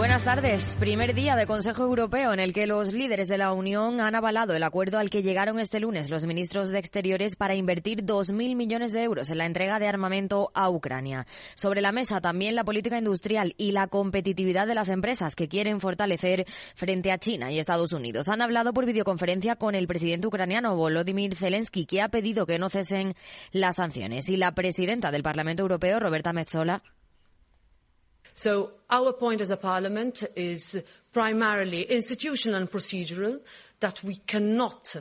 Buenas tardes. Primer día de Consejo Europeo en el que los líderes de la Unión han avalado el acuerdo al que llegaron este lunes los ministros de Exteriores para invertir 2.000 millones de euros en la entrega de armamento a Ucrania. Sobre la mesa también la política industrial y la competitividad de las empresas que quieren fortalecer frente a China y Estados Unidos. Han hablado por videoconferencia con el presidente ucraniano Volodymyr Zelensky, que ha pedido que no cesen las sanciones. Y la presidenta del Parlamento Europeo, Roberta Metsola, So our point as a parliament is primarily institutional and procedural, that we cannot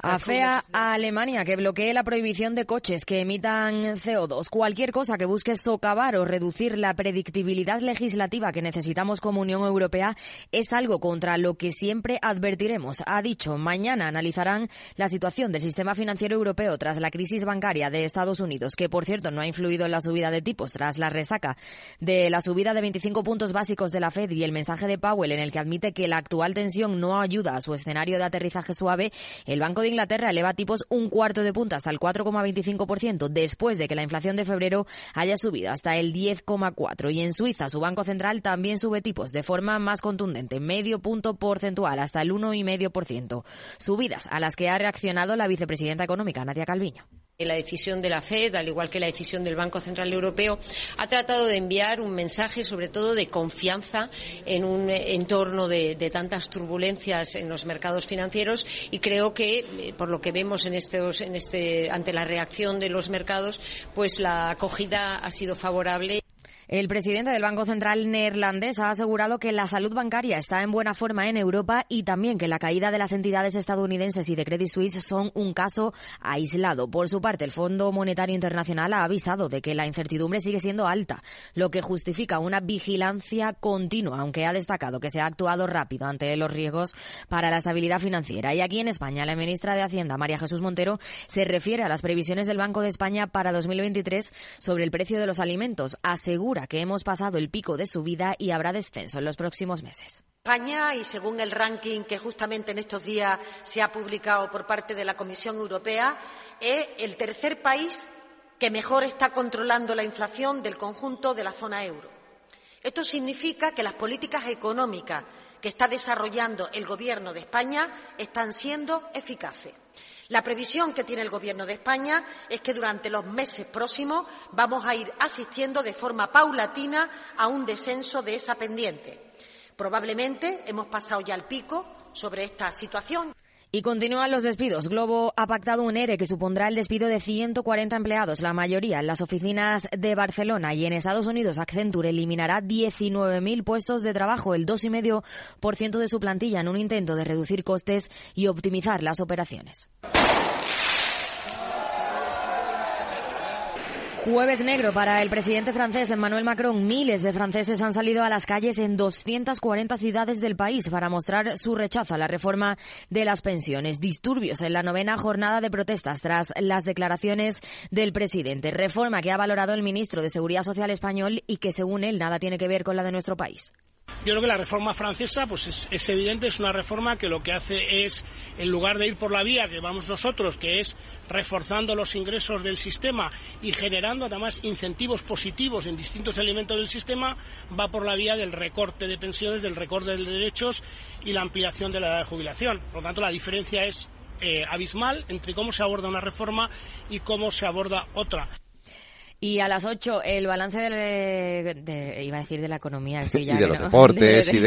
Afea a Alemania que bloquee la prohibición de coches que emitan CO2. Cualquier cosa que busque socavar o reducir la predictibilidad legislativa que necesitamos como Unión Europea es algo contra lo que siempre advertiremos. Ha dicho, mañana analizarán la situación del sistema financiero europeo tras la crisis bancaria de Estados Unidos, que por cierto no ha influido en la subida de tipos tras la resaca de la subida de 25 puntos básicos de la Fed y el mensaje de Powell en el que admite que la actual tensión no ayuda a su escenario de aterrizaje suave, el Banco de Inglaterra eleva tipos un cuarto de punto hasta el 4,25% después de que la inflación de febrero haya subido hasta el 10,4%. Y en Suiza su Banco Central también sube tipos de forma más contundente, medio punto porcentual hasta el 1,5%. Subidas a las que ha reaccionado la vicepresidenta económica Nadia Calviño. La decisión de la Fed, al igual que la decisión del Banco Central Europeo, ha tratado de enviar un mensaje, sobre todo, de confianza en un entorno de, tantas turbulencias en los mercados financieros y creo que, eh, por lo que vemos en estos, en este, ante la reacción de los mercados, pues la acogida ha sido favorable. El presidente del Banco Central neerlandés ha asegurado que la salud bancaria está en buena forma en Europa y también que la caída de las entidades estadounidenses y de Credit Suisse son un caso aislado. Por su parte, el Fondo Monetario Internacional ha avisado de que la incertidumbre sigue siendo alta, lo que justifica una vigilancia continua, aunque ha destacado que se ha actuado rápido ante los riesgos para la estabilidad financiera. Y aquí en España, la ministra de Hacienda, María Jesús Montero, se refiere a las previsiones del Banco de España para 2023 sobre el precio de los alimentos. Asegura que hemos pasado el pico de subida y habrá descenso en los próximos meses. España, y según el ranking que justamente en estos días se ha publicado por parte de la Comisión Europea, es el tercer país que mejor está controlando la inflación del conjunto de la zona euro. Esto significa que las políticas económicas que está desarrollando el Gobierno de España están siendo eficaces. La previsión que tiene el Gobierno de España es que durante los meses próximos vamos a ir asistiendo de forma paulatina a un descenso de esa pendiente. Probablemente hemos pasado ya el pico sobre esta situación. Y continúan los despidos. Globo ha pactado un ERE que supondrá el despido de 140 empleados, la mayoría en las oficinas de Barcelona y en Estados Unidos. Accenture eliminará 19.000 puestos de trabajo, el 2,5% de su plantilla, en un intento de reducir costes y optimizar las operaciones. Jueves negro para el presidente francés Emmanuel Macron. Miles de franceses han salido a las calles en 240 ciudades del país para mostrar su rechazo a la reforma de las pensiones. Disturbios en la novena jornada de protestas tras las declaraciones del presidente. Reforma que ha valorado el ministro de Seguridad Social español y que según él nada tiene que ver con la de nuestro país. Yo creo que la reforma francesa, pues es, evidente, es una reforma que lo que hace es, en lugar de ir por la vía que vamos nosotros, que es reforzando los ingresos del sistema y generando además incentivos positivos en distintos elementos del sistema, va por la vía del recorte de pensiones, del recorte de derechos y la ampliación de la edad de jubilación. Por lo tanto, la diferencia es eh, abismal entre cómo se aborda una reforma y cómo se aborda otra. Y a las 8, el balance de, iba a decir de la economía. y de los deportes, y,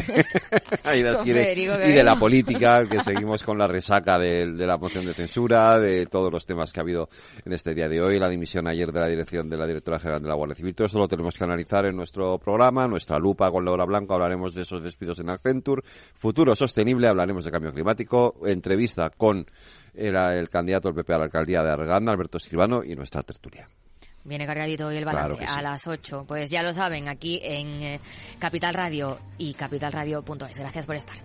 de, la política, que seguimos con la resaca de, la moción de censura, de todos los temas que ha habido en este día de hoy, la dimisión ayer de la dirección de la directora general de la Guardia Civil. Todo esto lo tenemos que analizar en nuestro programa, nuestra lupa con Laura Blanco, hablaremos de esos despidos en Accenture, futuro sostenible, hablaremos de cambio climático, entrevista con el, el candidato del PP a la alcaldía de Arganda, Alberto Escribano, y nuestra tertulia. Viene cargadito hoy el balance a las 8. Pues ya lo saben, aquí en eh, Capital Radio y capitalradio.es. Gracias por estar.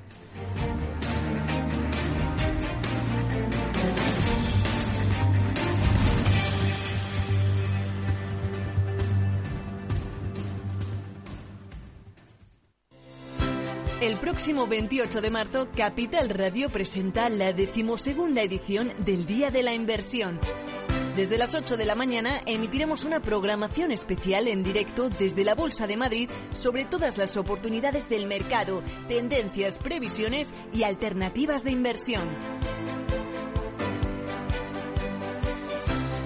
El próximo 28 de marzo, Capital Radio presenta la decimosegunda edición del Día de la Inversión. Desde las 8 de la mañana emitiremos una programación especial en directo desde la Bolsa de Madrid sobre todas las oportunidades del mercado, tendencias, previsiones y alternativas de inversión.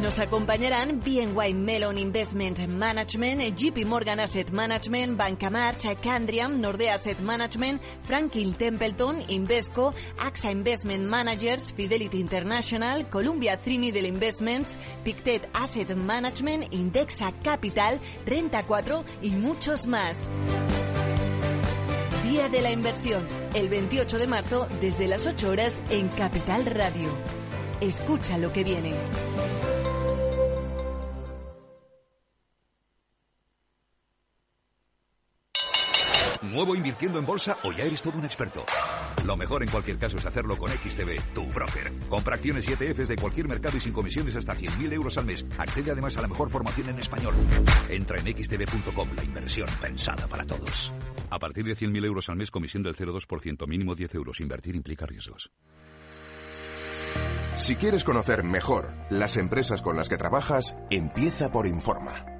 Nos acompañarán BNY Melon Investment Management, JP Morgan Asset Management, Banca March, Candriam, Nordea Asset Management, Franklin Templeton, Invesco, AXA Investment Managers, Fidelity International, Columbia Trinidad Investments, Pictet Asset Management, Indexa Capital, Renta 4 y muchos más. Día de la Inversión, el 28 de marzo desde las 8 horas en Capital Radio. Escucha lo que viene. ¿Nuevo invirtiendo en bolsa o ya eres todo un experto? Lo mejor en cualquier caso es hacerlo con XTB, tu broker. Compra acciones y ETFs de cualquier mercado y sin comisiones hasta 100.000 euros al mes. Accede además a la mejor formación en español. Entra en xtb.com, la inversión pensada para todos. A partir de 100.000 euros al mes, comisión del 0,2%, mínimo 10 euros. Invertir implica riesgos. Si quieres conocer mejor las empresas con las que trabajas, empieza por Informa.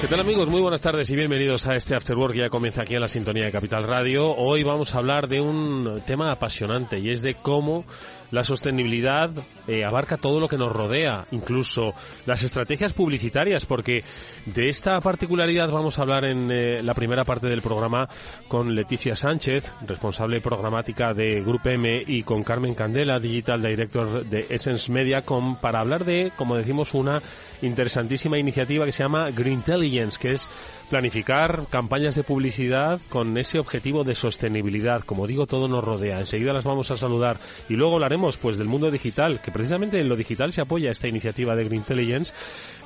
¿Qué tal amigos? Muy buenas tardes y bienvenidos a este After Work que ya comienza aquí en la sintonía de Capital Radio. Hoy vamos a hablar de un tema apasionante y es de cómo la sostenibilidad eh, abarca todo lo que nos rodea, incluso las estrategias publicitarias, porque de esta particularidad vamos a hablar en eh, la primera parte del programa con Leticia Sánchez, responsable programática de Grupo M, y con Carmen Candela, Digital Director de Essence Media, para hablar de, como decimos, una interesantísima iniciativa que se llama Green Intelligence, que es planificar campañas de publicidad con ese objetivo de sostenibilidad. Como digo, todo nos rodea. Enseguida las vamos a saludar y luego hablaremos pues del mundo digital, que precisamente en lo digital se apoya esta iniciativa de Green Intelligence.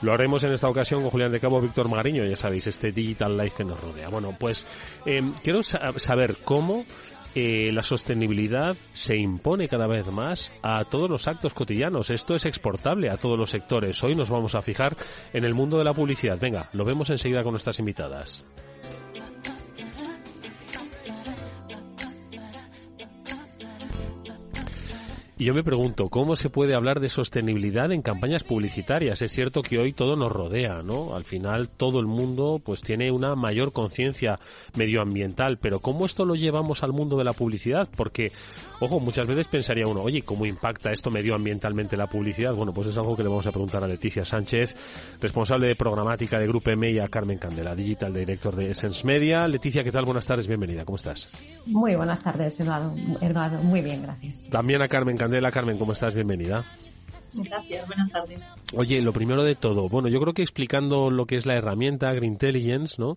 Lo haremos en esta ocasión con Julián de Cabo, Víctor Magariño, ya sabéis, este Digital Life que nos rodea. Bueno, pues eh, quiero saber cómo eh, la sostenibilidad se impone cada vez más a todos los actos cotidianos. Esto es exportable a todos los sectores. Hoy nos vamos a fijar en el mundo de la publicidad. Venga, lo vemos enseguida con nuestras invitadas. Y yo me pregunto, ¿cómo se puede hablar de sostenibilidad en campañas publicitarias? Es cierto que hoy todo nos rodea, ¿no? Al final todo el mundo pues tiene una mayor conciencia medioambiental, pero ¿cómo esto lo llevamos al mundo de la publicidad? Porque, ojo, muchas veces pensaría uno, oye, ¿cómo impacta esto medioambientalmente la publicidad? Bueno, pues es algo que le vamos a preguntar a Leticia Sánchez, responsable de programática de Grupo M y a Carmen Candela, Digital Director de Essence Media. Leticia, ¿qué tal? Buenas tardes, bienvenida, ¿cómo estás? Muy buenas tardes, Eduardo. Eduardo muy bien, gracias. También a Carmen Candela. Carmen, ¿cómo estás? Bienvenida. Gracias, buenas tardes. Oye, lo primero de todo, bueno, yo creo que explicando lo que es la herramienta Green Intelligence, ¿no?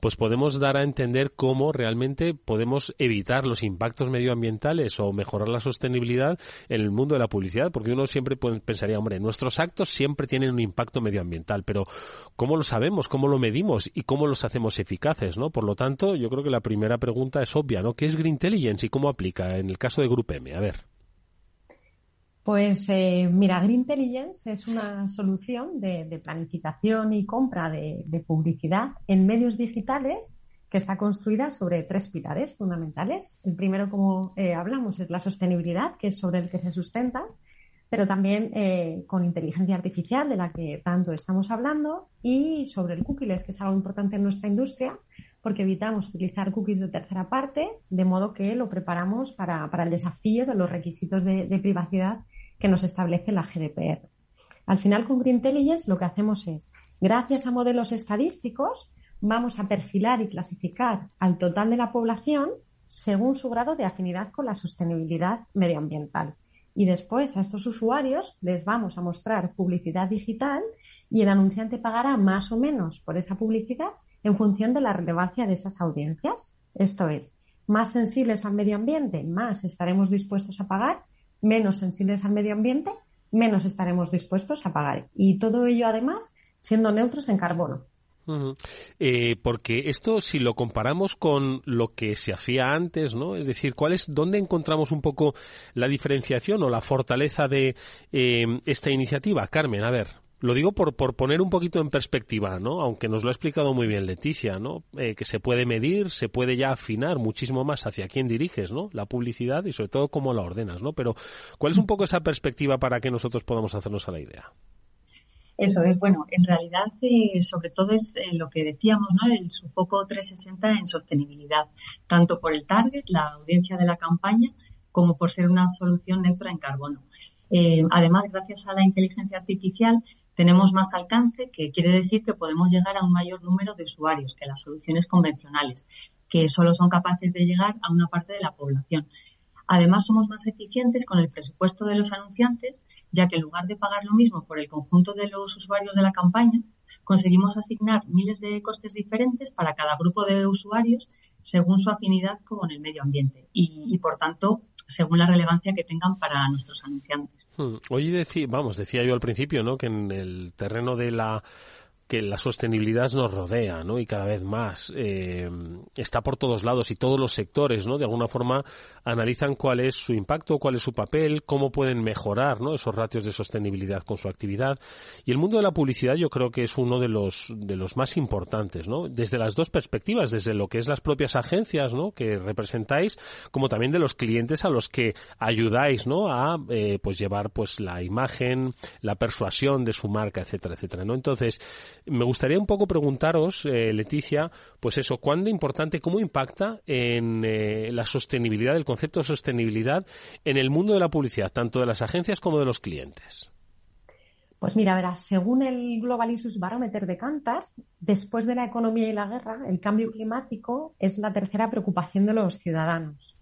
Pues podemos dar a entender cómo realmente podemos evitar los impactos medioambientales o mejorar la sostenibilidad en el mundo de la publicidad, porque uno siempre pensaría, hombre, nuestros actos siempre tienen un impacto medioambiental, pero ¿cómo lo sabemos? ¿Cómo lo medimos? ¿Y cómo los hacemos eficaces, no? Por lo tanto, yo creo que la primera pregunta es obvia, ¿no? ¿Qué es Green Intelligence y cómo aplica en el caso de Grupo M? A ver. Pues eh, mira, Green Intelligence es una solución de, planificación y compra de, publicidad en medios digitales que está construida sobre tres pilares fundamentales. El primero, como eh, hablamos, es la sostenibilidad, que es sobre el que se sustenta, pero también eh, con inteligencia artificial, de la que tanto estamos hablando, y sobre el cookies, que es algo importante en nuestra industria, porque evitamos utilizar cookies de tercera parte, de modo que lo preparamos para, el desafío de los requisitos de privacidad que nos establece la GDPR. Al final, con Green lo que hacemos es, gracias a modelos estadísticos, vamos a perfilar y clasificar al total de la población según su grado de afinidad con la sostenibilidad medioambiental. Y después a estos usuarios les vamos a mostrar publicidad digital y el anunciante pagará más o menos por esa publicidad en función de la relevancia de esas audiencias. Esto es, más sensibles al medio ambiente, más estaremos dispuestos a pagar menos sensibles al medio ambiente, menos estaremos dispuestos a pagar. Y todo ello, además, siendo neutros en carbono. Eh, porque esto, si lo comparamos con lo que se hacía antes, ¿no? Es decir, ¿cuál es, ¿dónde encontramos un poco la diferenciación o la fortaleza de eh, esta iniciativa? Carmen, a ver. Lo digo por, por poner un poquito en perspectiva, ¿no? Aunque nos lo ha explicado muy bien Leticia, ¿no? Eh, que se puede medir, se puede ya afinar muchísimo más hacia quién diriges, ¿no? La publicidad y sobre todo cómo la ordenas, ¿no? Pero, ¿cuál es un poco esa perspectiva para que nosotros podamos hacernos a la idea? Eso es, bueno, en realidad eh, sobre todo es eh, lo que decíamos, ¿no? El, su foco 360 en sostenibilidad, tanto por el target, la audiencia de la campaña, como por ser una solución neutra en carbono. además, gracias a la inteligencia artificial, tenemos más alcance, que quiere decir que podemos llegar a un mayor número de usuarios que las soluciones convencionales, que solo son capaces de llegar a una parte de la población. Además, somos más eficientes con el presupuesto de los anunciantes, ya que en lugar de pagar lo mismo por el conjunto de los usuarios de la campaña, conseguimos asignar miles de costes diferentes para cada grupo de usuarios según su afinidad con el medio ambiente. Y, y por tanto, según la relevancia que tengan para nuestros anunciantes. Hmm. Hoy vamos, decía yo al principio, ¿no? Que en el terreno de la que la sostenibilidad nos rodea, ¿no? Y cada vez más eh, está por todos lados y todos los sectores, ¿no? De alguna forma analizan cuál es su impacto, cuál es su papel, cómo pueden mejorar, ¿no? Esos ratios de sostenibilidad con su actividad. Y el mundo de la publicidad yo creo que es uno de los de los más importantes, ¿no? Desde las dos perspectivas, desde lo que es las propias agencias, ¿no? Que representáis, como también de los clientes a los que ayudáis, ¿no? A eh, pues llevar pues la imagen, la persuasión de su marca, etcétera, etcétera, ¿no? Entonces me gustaría un poco preguntaros, eh, Leticia, pues eso, ¿cuándo importante, cómo impacta en eh, la sostenibilidad, el concepto de sostenibilidad en el mundo de la publicidad, tanto de las agencias como de los clientes? Pues mira, verás, según el Global Issues Barometer de Cantar, después de la economía y la guerra, el cambio climático es la tercera preocupación de los ciudadanos.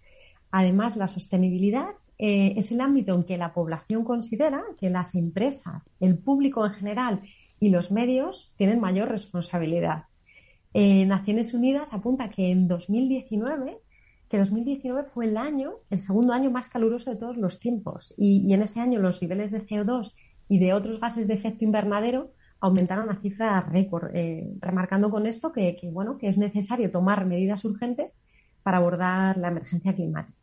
Además, la sostenibilidad eh, es el ámbito en que la población considera que las empresas, el público en general y los medios tienen mayor responsabilidad. Eh, Naciones Unidas apunta que en 2019 que 2019 fue el año, el segundo año más caluroso de todos los tiempos. Y, en ese año los niveles de CO2 y de otros gases de efecto invernadero aumentaron a cifras récord, eh, remarcando con esto que, bueno, que es necesario tomar medidas urgentes para abordar la emergencia climática.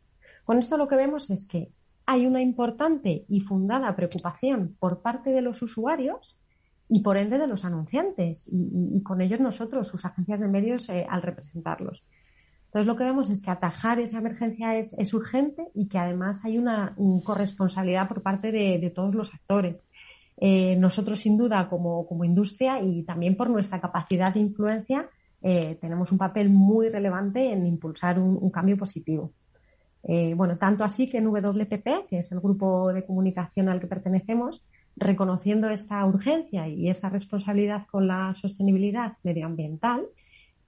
Con esto lo que vemos es que hay una importante y fundada preocupación por parte de los usuarios y por ende de los anunciantes y, con ellos nosotros, sus agencias de medios, eh, al representarlos. Entonces lo que vemos es que atajar esa emergencia es, urgente y que además hay una, corresponsabilidad por parte de, todos los actores. Eh, nosotros, sin duda, como, industria y también por nuestra capacidad de influencia, eh, tenemos un papel muy relevante en impulsar un, cambio positivo. bueno, tanto así que en WPP, que es el grupo de comunicación al que pertenecemos, reconociendo esta urgencia y esta responsabilidad con la sostenibilidad medioambiental,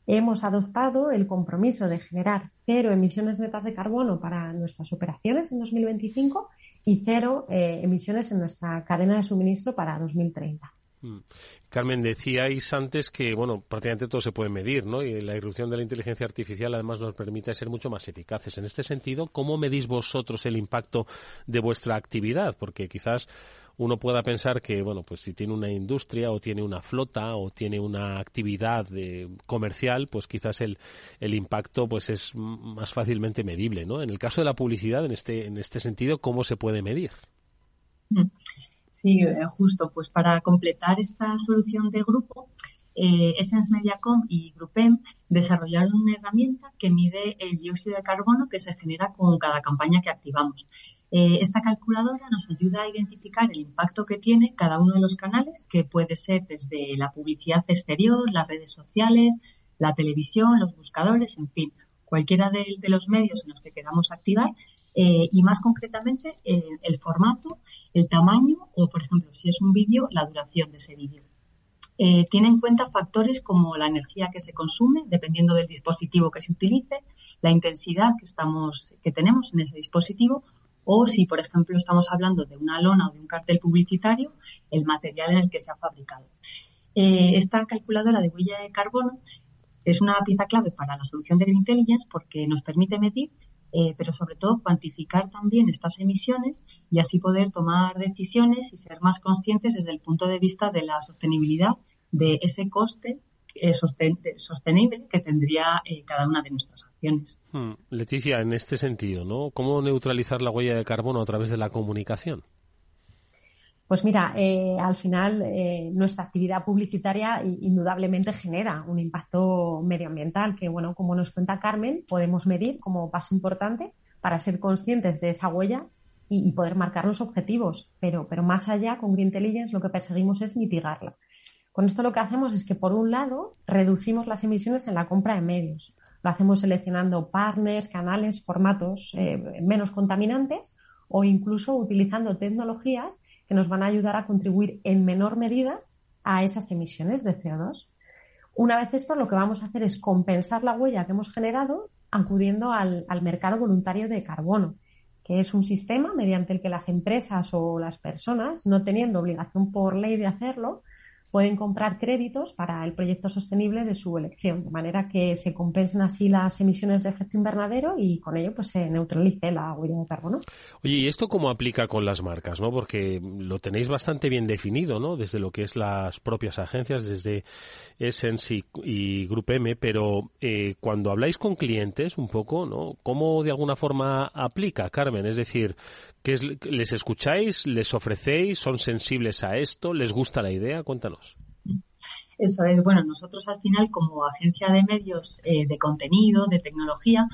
hemos adoptado el compromiso de generar cero emisiones netas de carbono para nuestras operaciones en 2025 y cero eh, emisiones en nuestra cadena de suministro para 2030. Mm. Carmen, decíais antes que, bueno, prácticamente todo se puede medir, ¿no? Y la irrupción de la inteligencia artificial además nos permite ser mucho más eficaces. En este sentido, ¿cómo medís vosotros el impacto de vuestra actividad? Porque quizás uno pueda pensar que, bueno, pues si tiene una industria o tiene una flota o tiene una actividad comercial, pues quizás el, el impacto pues es más fácilmente medible, ¿no? En el caso de la publicidad, en este, en este sentido, ¿cómo se puede medir? Sí, eh, justo, pues para completar esta solución de grupo, eh, Essence Mediacom y Grupem desarrollaron una herramienta que mide el dióxido de carbono que se genera con cada campaña que activamos. Eh, esta calculadora nos ayuda a identificar el impacto que tiene cada uno de los canales, que puede ser desde la publicidad exterior, las redes sociales, la televisión, los buscadores, en fin, cualquiera de, los medios en los que queramos activar eh, y más concretamente eh, el formato, el tamaño o, por ejemplo, si es un vídeo, la duración de ese vídeo. tiene en cuenta factores como la energía que se consume, dependiendo del dispositivo que se utilice, la intensidad que, estamos, que tenemos en ese dispositivo o si, por ejemplo, estamos hablando de una lona o de un cartel publicitario, el material en el que se ha fabricado. Eh, esta calculadora de huella de carbono es una pieza clave para la solución de Green Intelligence porque nos permite medir eh, pero sobre todo cuantificar también estas emisiones y así poder tomar decisiones y ser más conscientes desde el punto de vista de la sostenibilidad de ese coste eh, sostenible que tendría eh, cada una de nuestras acciones. Hmm. Leticia, en este sentido, ¿no? ¿Cómo neutralizar la huella de carbono a través de la comunicación? Pues mira, eh, al final nuestra actividad publicitaria indudablemente genera un impacto medioambiental que, bueno, como nos cuenta Carmen, podemos medir como paso importante para ser conscientes de esa huella y, y poder marcar los objetivos. Pero, pero más allá, con Green Intelligence lo que perseguimos es mitigarla. Con esto lo que hacemos es que, por un lado, reducimos las emisiones en la compra de medios. Lo hacemos seleccionando partners, canales, formatos eh, menos contaminantes o incluso utilizando tecnologías que nos van a ayudar a contribuir en menor medida a esas emisiones de CO2. Una vez esto, lo que vamos a hacer es compensar la huella que hemos generado acudiendo al, al mercado voluntario de carbono, que es un sistema mediante el que las empresas o las personas, no teniendo obligación por ley de hacerlo, pueden comprar créditos para el proyecto sostenible de su elección, de manera que se compensen así las emisiones de efecto invernadero y con ello pues se neutralice la huella de carbono. Oye, ¿y esto cómo aplica con las marcas, no? Porque lo tenéis bastante bien definido, ¿no? Desde lo que es las propias agencias, desde Essence y, Group M, pero eh, cuando habláis con clientes un poco, ¿no? ¿Cómo de alguna forma aplica, Carmen? Es decir, ¿qué ¿les escucháis? ¿Les ofrecéis? ¿Son sensibles a esto? ¿Les gusta la idea? Cuéntanos. Eso es, bueno, nosotros al final como agencia de medios eh, de contenido, de tecnología,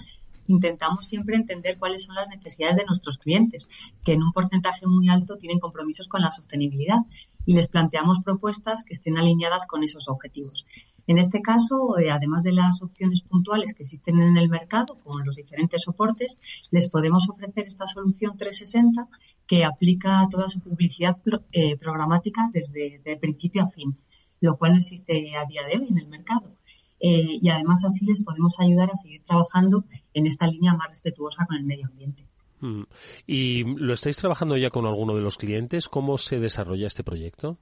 intentamos siempre entender cuáles son las necesidades de nuestros clientes, que en un porcentaje muy alto tienen compromisos con la sostenibilidad y les planteamos propuestas que estén alineadas con esos objetivos. En este caso, eh, además de las opciones puntuales que existen en el mercado, con los diferentes soportes, les podemos ofrecer esta solución 360 que aplica toda su publicidad eh, programática desde principio a fin, lo cual no existe a día de hoy en el mercado. Eh, y además así les podemos ayudar a seguir trabajando en esta línea más respetuosa con el medio ambiente. Mm. ¿Y lo estáis trabajando ya con alguno de los clientes? ¿Cómo se desarrolla este proyecto?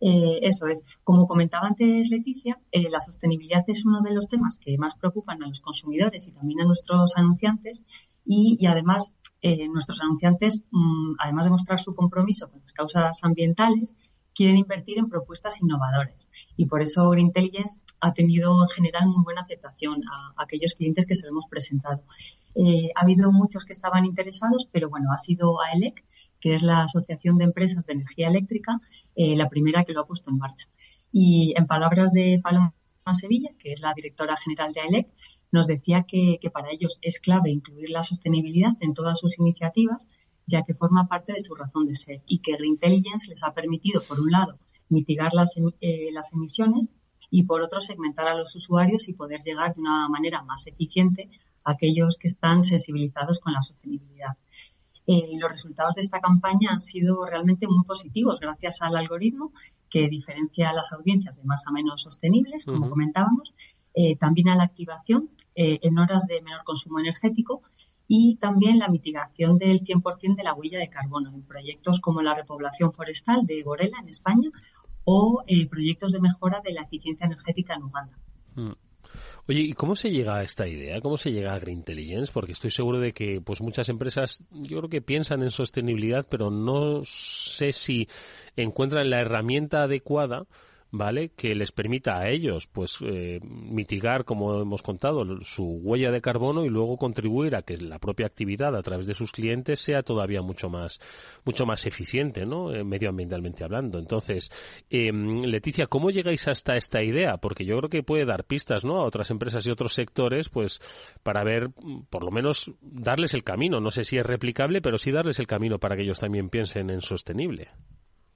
Eh, eso es. Como comentaba antes Leticia, eh, la sostenibilidad es uno de los temas que más preocupan a los consumidores y también a nuestros anunciantes. Y, además, nuestros anunciantes, mm, además de mostrar su compromiso con las causas ambientales, quieren invertir en propuestas innovadoras y por eso Green Intelligence ha tenido en general muy buena aceptación a, aquellos clientes que se lo hemos presentado. Eh, ha habido muchos que estaban interesados, pero bueno, ha sido AELEC, que es la Asociación de Empresas de Energía Eléctrica, eh, la primera que lo ha puesto en marcha. Y en palabras de Paloma Sevilla, que es la directora general de AELEC, nos decía que, para ellos es clave incluir la sostenibilidad en todas sus iniciativas, ya que forma parte de su razón de ser y que Green Intelligence les ha permitido, por un lado, mitigar las, eh, las emisiones y por otro segmentar a los usuarios y poder llegar de una manera más eficiente a aquellos que están sensibilizados con la sostenibilidad. Eh, los resultados de esta campaña han sido realmente muy positivos gracias al algoritmo que diferencia a las audiencias de más a menos sostenibles, como comentábamos, eh, también a la activación en horas de menor consumo energético y también la mitigación del 100% de la huella de carbono en proyectos como la repoblación forestal de Borela en España o eh, proyectos de mejora de la eficiencia energética en Uganda. Mm. Oye, ¿y cómo se llega a esta idea? ¿Cómo se llega a Green Intelligence? Porque estoy seguro de que pues muchas empresas yo creo que piensan en sostenibilidad, pero no sé si encuentran la herramienta adecuada ¿vale? Que les permita a ellos, pues, eh, mitigar, como hemos contado, su huella de carbono y luego contribuir a que la propia actividad a través de sus clientes sea todavía mucho más, mucho más eficiente, ¿no? Eh, medioambientalmente hablando. Entonces, em, Leticia, ¿cómo llegáis hasta esta idea? Porque yo creo que puede dar pistas, ¿no? A otras empresas y otros sectores, pues, para ver, por lo menos, darles el camino. No sé si es replicable, pero sí darles el camino para que ellos también piensen en sostenible.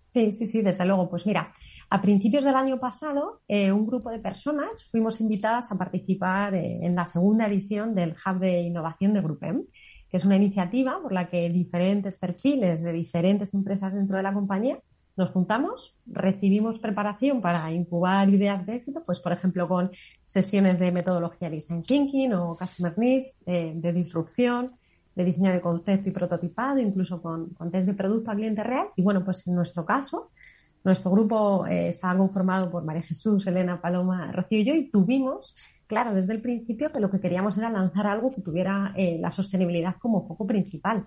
Sí, sí, sí, desde luego. Pues mira, a principios del año pasado, eh, un grupo de personas fuimos invitadas a participar eh, en la segunda edición del Hub de Innovación de Grupem, que es una iniciativa por la que diferentes perfiles de diferentes empresas dentro de la compañía nos juntamos, recibimos preparación para incubar ideas de éxito, pues por ejemplo con sesiones de metodología Design Thinking o Customer Needs, eh, de disrupción, de diseño de concepto y prototipado, incluso con, con test de producto al cliente real. Y bueno, pues en nuestro caso, nuestro grupo eh, estaba conformado por María Jesús, Elena, Paloma, Rocío y yo y tuvimos claro desde el principio que lo que queríamos era lanzar algo que tuviera eh, la sostenibilidad como foco principal.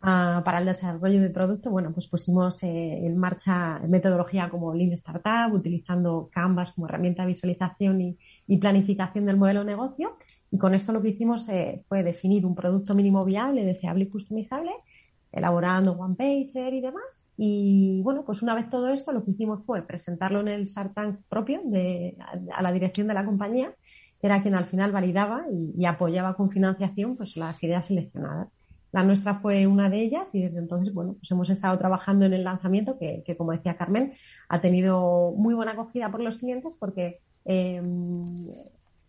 Ah, para el desarrollo de producto, bueno, pues pusimos eh, en marcha metodología como Lean Startup, utilizando Canvas como herramienta de visualización y, y planificación del modelo de negocio. Y con esto lo que hicimos eh, fue definir un producto mínimo viable, deseable y customizable elaborando one pager y demás. Y bueno, pues una vez todo esto, lo que hicimos fue presentarlo en el Shark Tank propio de, a, la dirección de la compañía, que era quien al final validaba y, apoyaba con financiación pues las ideas seleccionadas. La nuestra fue una de ellas y desde entonces, bueno, pues hemos estado trabajando en el lanzamiento que, que como decía Carmen, ha tenido muy buena acogida por los clientes porque eh,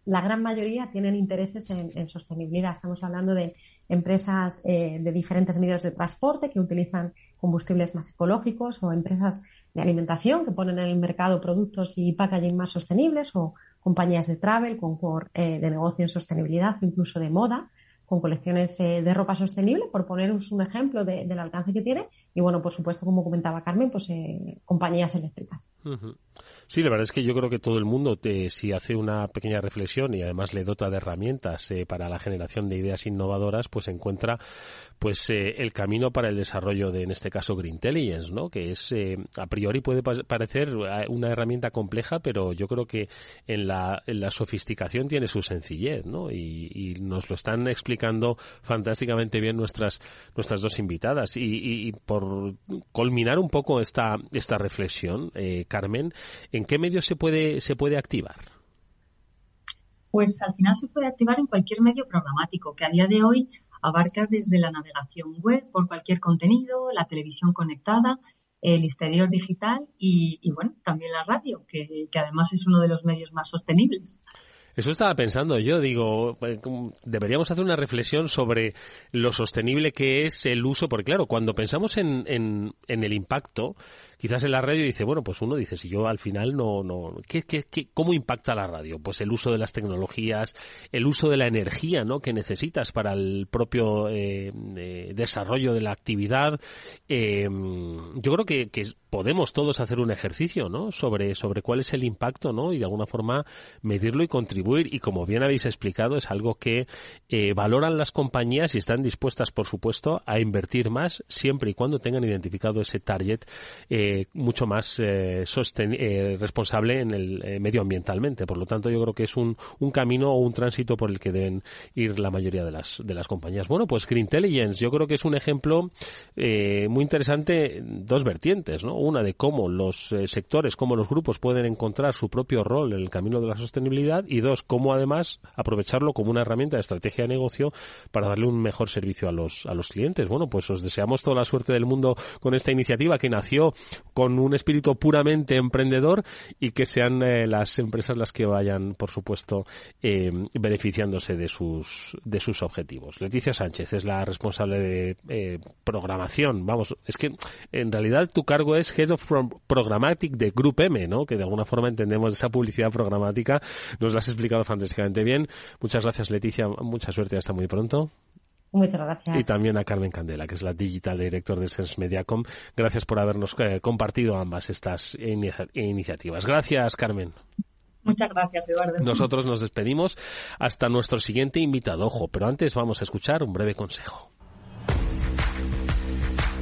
la gran mayoría tienen intereses en, sostenibilidad. Estamos hablando de empresas eh, de diferentes medios de transporte que utilizan combustibles más ecológicos o empresas de alimentación que ponen en el mercado productos y packaging más sostenibles o compañías de travel con core eh, de negocio en sostenibilidad, incluso de moda, con colecciones eh, de ropa sostenible, por poneros un ejemplo del alcance que tiene. Y bueno, por supuesto, como comentaba Carmen, pues compañías eléctricas. Sí, la verdad es que yo creo que todo el mundo, te, si hace una pequeña reflexión y además le dota de herramientas eh, para la generación de ideas innovadoras, pues encuentra pues eh, el camino para el desarrollo de, en este caso, Green Intelligence, ¿no? Que es, eh, a priori puede parecer una herramienta compleja, pero yo creo que en la, sofisticación tiene su sencillez, ¿no? Y, y, nos lo están explicando fantásticamente bien nuestras, nuestras dos invitadas. Y, y por culminar un poco esta, esta reflexión, Carmen, ¿En qué medio se puede, se puede activar? Pues al final se puede activar en cualquier medio programático, que a día de hoy abarca desde la navegación web por cualquier contenido, la televisión conectada, el exterior digital y, bueno, también la radio, que, que además es uno de los medios más sostenibles. Eso estaba pensando yo, digo, eh, deberíamos hacer una reflexión sobre lo sostenible que es el uso, porque claro, cuando pensamos en, en, en el impacto, quizás en la radio dice, bueno, pues uno dice, si yo al final no, no, ¿qué, qué, qué, cómo impacta la radio? Pues el uso de las tecnologías, el uso de la energía, ¿no? Que necesitas para el propio eh, eh, desarrollo de la actividad. Eh, yo creo que, podemos todos hacer un ejercicio, ¿no? Sobre, sobre cuál es el impacto, ¿no? Y de alguna forma medirlo y contribuir. Y como bien habéis explicado, es algo que valoran las compañías y están dispuestas, por supuesto, a invertir más siempre y cuando tengan identificado ese target eh, mucho más eh, eh, responsable en el medioambientalmente. Por lo tanto, yo creo que es un, un, camino o un tránsito por el que deben ir la mayoría de las, de las compañías. Bueno, pues Green Intelligence, yo creo que es un ejemplo muy interesante, dos vertientes, ¿no? Una de cómo los sectores, cómo los grupos pueden encontrar su propio rol en el camino de la sostenibilidad y dos, cómo además aprovecharlo como una herramienta de estrategia de negocio para darle un mejor servicio a los, a los clientes. Bueno, pues os deseamos toda la suerte del mundo con esta iniciativa que nació con un espíritu puramente emprendedor y que sean eh, las empresas las que vayan, por supuesto, eh, beneficiándose de sus, de sus objetivos. Leticia Sánchez es la responsable de eh, programación. Vamos, es que en realidad tu cargo es Head of Programmatic de Group M, ¿no? Que de alguna forma entendemos esa publicidad programática. Nos la has explicado fantásticamente bien. Muchas gracias, Leticia. Mucha suerte. Hasta muy pronto. Muchas gracias. Y también a Carmen Candela, que es la Digital Director de Sense Mediacom. Gracias por habernos eh, compartido ambas estas iniciativas. Gracias, Carmen. Muchas gracias, Eduardo. Nosotros nos despedimos hasta nuestro siguiente invitado. Ojo, pero antes vamos a escuchar un breve consejo.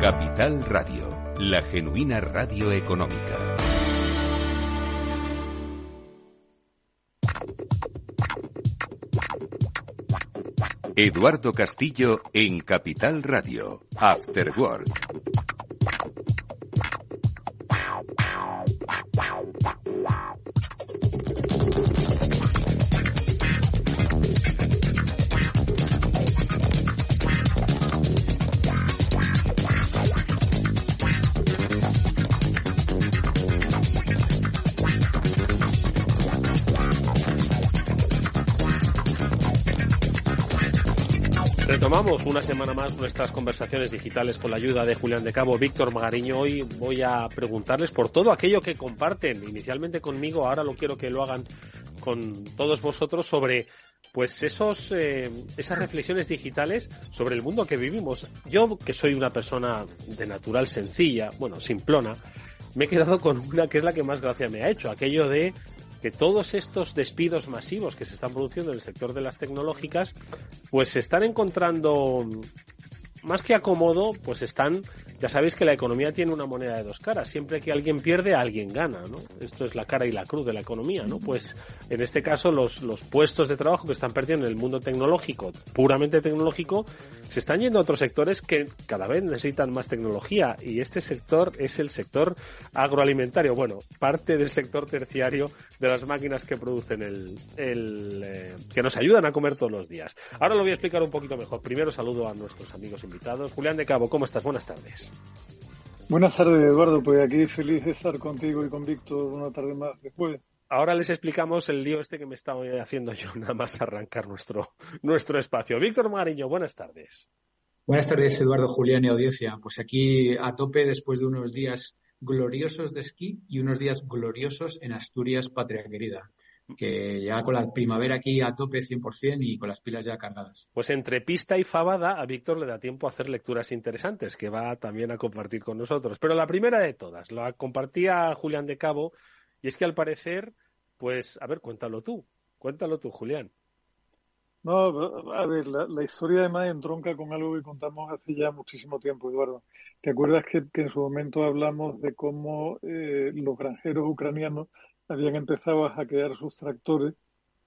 Capital Radio, la genuina radio económica. Eduardo Castillo en Capital Radio, After Work. Retomamos una semana más nuestras conversaciones digitales con la ayuda de Julián de Cabo, Víctor Magariño. Hoy voy a preguntarles por todo aquello que comparten inicialmente conmigo, ahora lo quiero que lo hagan con todos vosotros sobre pues esos eh, esas reflexiones digitales sobre el mundo que vivimos. Yo que soy una persona de natural sencilla, bueno, simplona, me he quedado con una que es la que más gracia me ha hecho, aquello de que todos estos despidos masivos que se están produciendo en el sector de las tecnológicas, pues se están encontrando más que acomodo, pues están, ya sabéis que la economía tiene una moneda de dos caras. Siempre que alguien pierde, alguien gana, ¿no? Esto es la cara y la cruz de la economía, ¿no? Pues en este caso los, los puestos de trabajo que están perdiendo en el mundo tecnológico, puramente tecnológico, se están yendo a otros sectores que cada vez necesitan más tecnología y este sector es el sector agroalimentario. Bueno, parte del sector terciario de las máquinas que producen el, el eh, que nos ayudan a comer todos los días. Ahora lo voy a explicar un poquito mejor. Primero saludo a nuestros amigos invitados Julián de Cabo, ¿cómo estás? Buenas tardes. Buenas tardes, Eduardo. Pues aquí feliz de estar contigo y con Víctor una tarde más después. Ahora les explicamos el lío este que me estaba haciendo yo nada más arrancar nuestro, nuestro espacio. Víctor Mariño, buenas tardes. Buenas tardes, Eduardo, Julián y audiencia. Pues aquí a tope después de unos días gloriosos de esquí y unos días gloriosos en Asturias, patria querida que ya con la primavera aquí a tope 100% y con las pilas ya cargadas. Pues entre pista y fabada a Víctor le da tiempo a hacer lecturas interesantes que va también a compartir con nosotros. Pero la primera de todas, la compartía Julián de Cabo y es que al parecer, pues, a ver, cuéntalo tú, cuéntalo tú, Julián. No, a ver, la, historia además entronca con algo que contamos hace ya muchísimo tiempo, Eduardo. ¿Te acuerdas que, en su momento hablamos de cómo eh, los granjeros ucranianos habían empezado a hackear sus tractores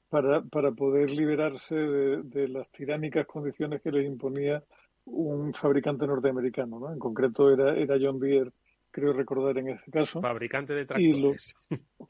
para, para poder liberarse de, las tiránicas condiciones que les imponía un fabricante norteamericano, ¿no? En concreto era, era John Deere, creo recordar en ese caso. Fabricante de tractores.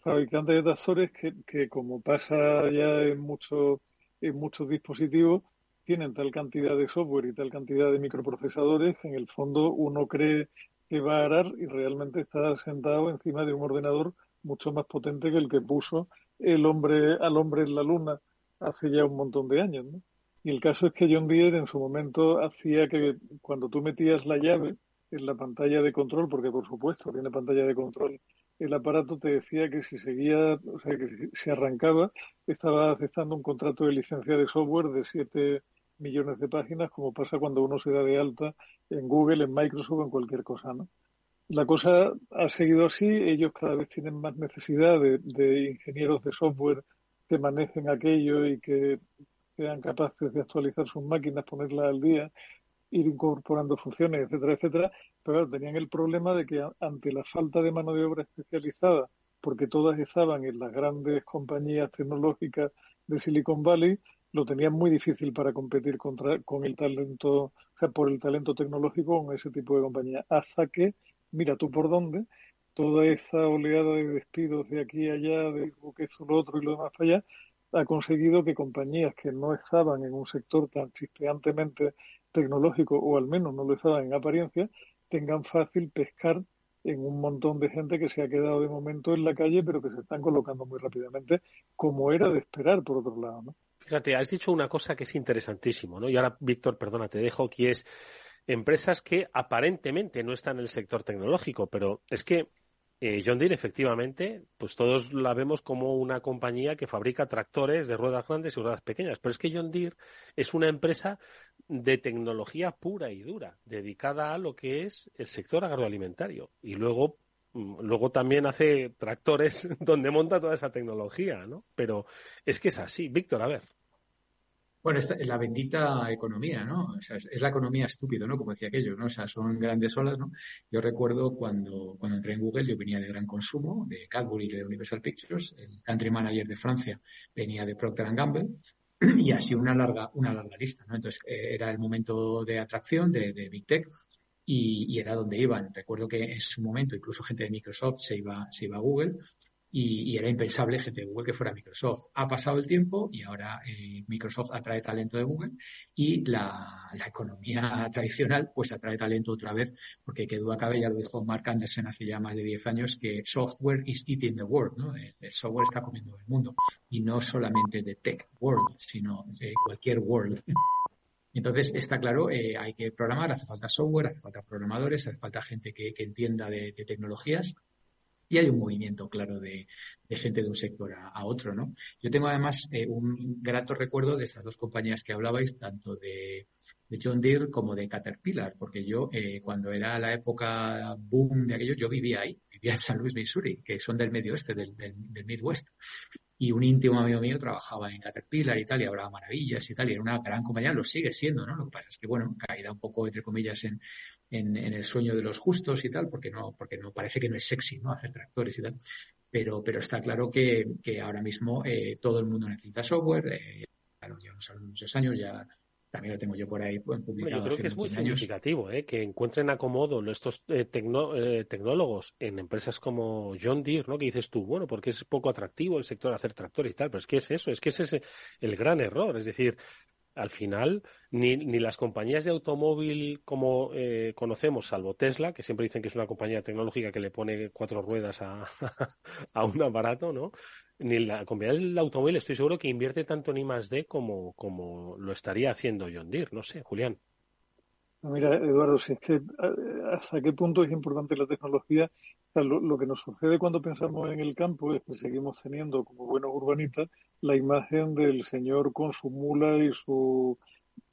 fabricante de tractores que, que como pasa ya en muchos en muchos dispositivos, tienen tal cantidad de software y tal cantidad de microprocesadores que en el fondo uno cree que va a arar y realmente está sentado encima de un ordenador mucho más potente que el que puso el hombre al hombre en la luna hace ya un montón de años. ¿no? Y el caso es que John Deere en su momento hacía que cuando tú metías la llave en la pantalla de control, porque por supuesto tiene pantalla de control, el aparato te decía que si seguía, o sea, que si se arrancaba, estaba aceptando un contrato de licencia de software de 7 millones de páginas, como pasa cuando uno se da de alta en Google, en Microsoft en cualquier cosa, ¿no? La cosa ha seguido así. Ellos cada vez tienen más necesidad de, ingenieros de software que manejen aquello y que sean capaces de actualizar sus máquinas, ponerlas al día, ir incorporando funciones, etcétera, etcétera. Pero tenían el problema de que ante la falta de mano de obra especializada, porque todas estaban en las grandes compañías tecnológicas de Silicon Valley, lo tenían muy difícil para competir contra, con el talento, o sea, por el talento tecnológico con ese tipo de compañías. Hasta que mira tú por dónde, toda esa oleada de despidos de aquí a allá, de lo que es lo otro y lo demás allá, ha conseguido que compañías que no estaban en un sector tan chispeantemente tecnológico, o al menos no lo estaban en apariencia, tengan fácil pescar en un montón de gente que se ha quedado de momento en la calle, pero que se están colocando muy rápidamente, como era de esperar, por otro lado. ¿no? Fíjate, has dicho una cosa que es interesantísimo, ¿no? Y ahora, Víctor, perdona, te dejo, que es empresas que aparentemente no están en el sector tecnológico, pero es que eh, John Deere efectivamente, pues todos la vemos como una compañía que fabrica tractores de ruedas grandes y ruedas pequeñas, pero es que John Deere es una empresa de tecnología pura y dura, dedicada a lo que es el sector agroalimentario y luego mm, luego también hace tractores donde monta toda esa tecnología, ¿no? Pero es que es así. Víctor, a ver. Bueno, esta, la bendita economía, ¿no? O sea, es, la economía estúpido, ¿no? Como decía aquello, ¿no? O sea, son grandes olas, ¿no? Yo recuerdo cuando, cuando entré en Google, yo venía de gran consumo, de Cadbury y de Universal Pictures, el country manager de Francia venía de Procter Gamble, y así una larga, una larga lista, ¿no? Entonces, eh, era el momento de atracción de, de Big Tech y, y, era donde iban. Recuerdo que en su momento incluso gente de Microsoft se iba, se iba a Google y, era impensable gente de Google que fuera Microsoft. Ha pasado el tiempo y ahora eh, Microsoft atrae talento de Google y la, economía tradicional pues atrae talento otra vez porque que duda cabe, ya lo dijo Mark Anderson hace ya más de 10 años, que software is eating the world, ¿no? El, software está comiendo el mundo y no solamente de tech world, sino de cualquier world. Entonces, está claro, eh, hay que programar, hace falta software, hace falta programadores, hace falta gente que, entienda de, tecnologías y hay un movimiento claro de, gente de un sector a, otro, ¿no? Yo tengo además eh, un grato recuerdo de estas dos compañías que hablabais, tanto de, John Deere como de Caterpillar, porque yo eh, cuando era la época boom de aquello, yo vivía ahí, vivía en San Luis, Missouri, que son del medio oeste, del, del, del Midwest y un íntimo amigo mío trabajaba en Caterpillar y tal, y hablaba maravillas y tal, y era una gran compañía, lo sigue siendo, ¿no? Lo que pasa es que, bueno, caída un poco, entre comillas, en, en, el sueño de los justos y tal, porque no, porque no parece que no es sexy, ¿no? Hacer tractores y tal. Pero, pero está claro que, que ahora mismo eh, todo el mundo necesita software, eh, claro, llevamos muchos años, ya también lo tengo yo por ahí publicado. Bueno, yo creo que es muy significativo ¿eh? que encuentren acomodo estos eh, eh, tecnólogos en empresas como John Deere, ¿no? que dices tú, bueno, porque es poco atractivo el sector hacer tractores y tal, pero es que es eso, es que ese es el gran error. Es decir, al final, ni, ni las compañías de automóvil como eh, conocemos, salvo Tesla, que siempre dicen que es una compañía tecnológica que le pone cuatro ruedas a, a un aparato, ¿no? ni la compañía del automóvil estoy seguro que invierte tanto en I más como, como lo estaría haciendo John Deere. No sé, Julián. Mira, Eduardo, si es que eh, hasta qué punto es importante la tecnología. lo, que nos sucede cuando pensamos en el campo es que seguimos teniendo, como buenos urbanistas, la imagen del señor con su mula y su,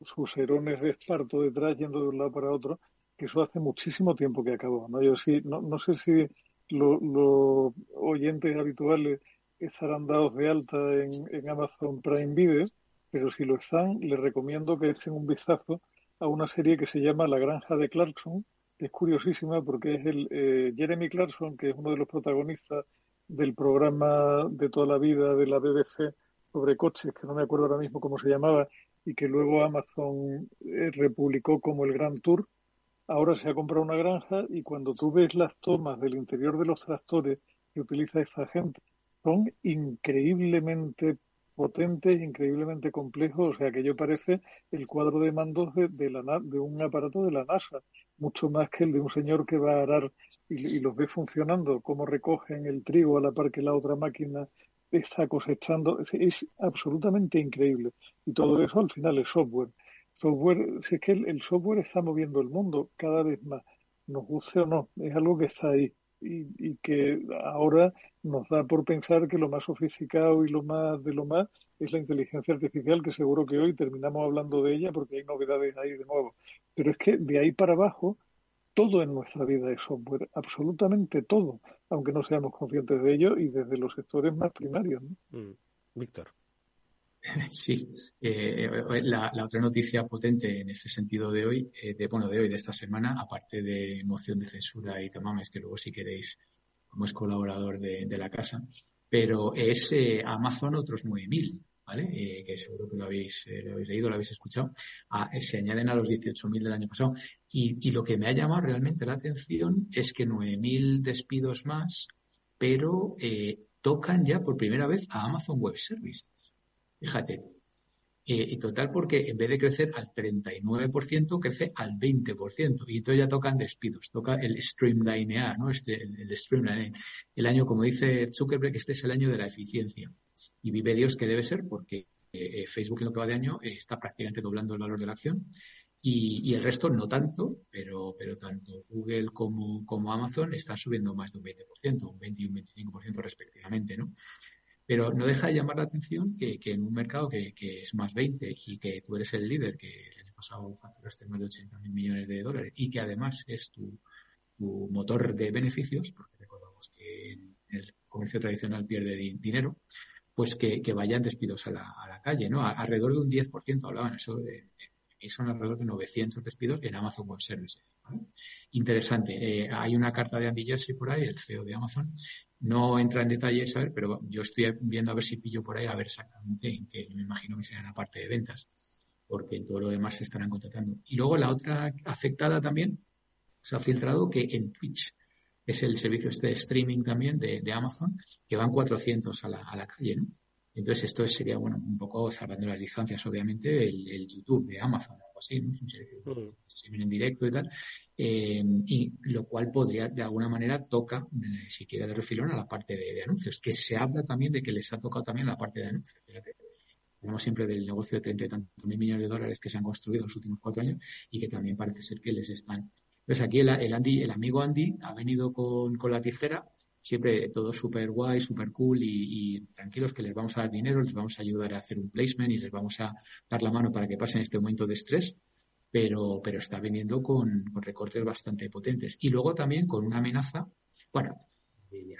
sus herones de esparto detrás yendo de un lado para otro, que eso hace muchísimo tiempo que acabó. ¿no? Yo sí, no, no sé si los oyentes habituales estarán dados de alta en, Amazon Prime Video, pero si lo están, les recomiendo que echen un vistazo a una serie que se llama La Granja de Clarkson, que es curiosísima porque es el eh, Jeremy Clarkson, que es uno de los protagonistas del programa de toda la vida de la BBC sobre coches, que no me acuerdo ahora mismo cómo se llamaba, y que luego Amazon eh, republicó como el Grand Tour. Ahora se ha comprado una granja y cuando tú ves las tomas del interior de los tractores que utiliza esta gente son increíblemente potentes, increíblemente complejos, o sea que yo parece el cuadro de mandos de, de, un aparato de la NASA, mucho más que el de un señor que va a arar y, los ve funcionando, cómo recogen el trigo a la par que la otra máquina está cosechando, es, absolutamente increíble. Y todo eso al final es software. Software, si es que el software está moviendo el mundo cada vez más, nos guste o no, es algo que está ahí y, que ahora nos da por pensar que lo más sofisticado y lo más de lo más es la inteligencia artificial, que seguro que hoy terminamos hablando de ella porque hay novedades ahí de nuevo. Pero es que de ahí para abajo, todo en nuestra vida es software, absolutamente todo, aunque no seamos conscientes de ello y desde los sectores más primarios. Mm. Víctor. Sí, eh, la, otra noticia potente en este sentido de hoy, eh, de bueno, de hoy, de esta semana, aparte de moción de censura y tamames, que luego si queréis, como es colaborador de, la casa, pero es eh, Amazon otros 9.000, ¿vale? que seguro que lo habéis, lo habéis leído, lo habéis escuchado, se añaden a los 18.000 del año pasado. Y, y lo que me ha llamado realmente la atención es que 9.000 despidos más, pero tocan ya por primera vez a Amazon Web Services. Fíjate. Eh, y total porque en vez de crecer al 39%, crece al 20%. Y entonces ya tocan despidos, toca el streamlinear, ¿no? Este, el, streamline. El año, como dice Zuckerberg, este es el año de la eficiencia. Y vive Dios que debe ser porque eh, eh, Facebook en lo que va de año está prácticamente doblando el valor de la acción. Y, el resto no tanto, pero, pero tanto Google como, como Amazon están subiendo más de un 20%, un 20 y un 25% respectivamente, ¿no? Pero no deja de llamar la atención que, en un mercado que, es más 20 y que tú eres el líder, que el año pasado facturaste más de 80 mil millones de dólares y que además es tu, motor de beneficios, porque recordamos que en el comercio tradicional pierde dinero, pues que, vayan despidos a la, a la calle, ¿no? alrededor de un 10% hablaban eso de, y son alrededor de 900 despidos en Amazon Web Services. Interesante. Eh, hay una carta de Andy Jassy por ahí, el CEO de Amazon. No entra en detalle, saber, pero yo estoy viendo a ver si pillo por ahí, a ver exactamente en qué, me imagino que será la parte de ventas, porque todo lo demás se estarán contratando. Y luego la otra afectada también, se ha filtrado que en Twitch, es el servicio este de streaming también de, Amazon, que van 400 a la, a la calle, ¿no? Entonces esto sería, bueno, un poco salvando las distancias, obviamente, el, YouTube de Amazon, algo así, ¿no? Es un en directo y tal. Eh, y lo cual podría, de alguna manera, toca, eh, si de refilón, a la parte de, anuncios, que se habla también de que les ha tocado también la parte de anuncios. hablamos siempre del negocio de 30 y tantos mil millones de dólares que se han construido en los últimos cuatro años y que también parece ser que les están. Entonces aquí el, Andy, el amigo Andy ha venido con, con la tijera, siempre todo súper guay, súper cool y, tranquilos que les vamos a dar dinero, les vamos a ayudar a hacer un placement y les vamos a dar la mano para que pasen este momento de estrés. Pero, pero está viniendo con, con recortes bastante potentes. Y luego también con una amenaza, bueno,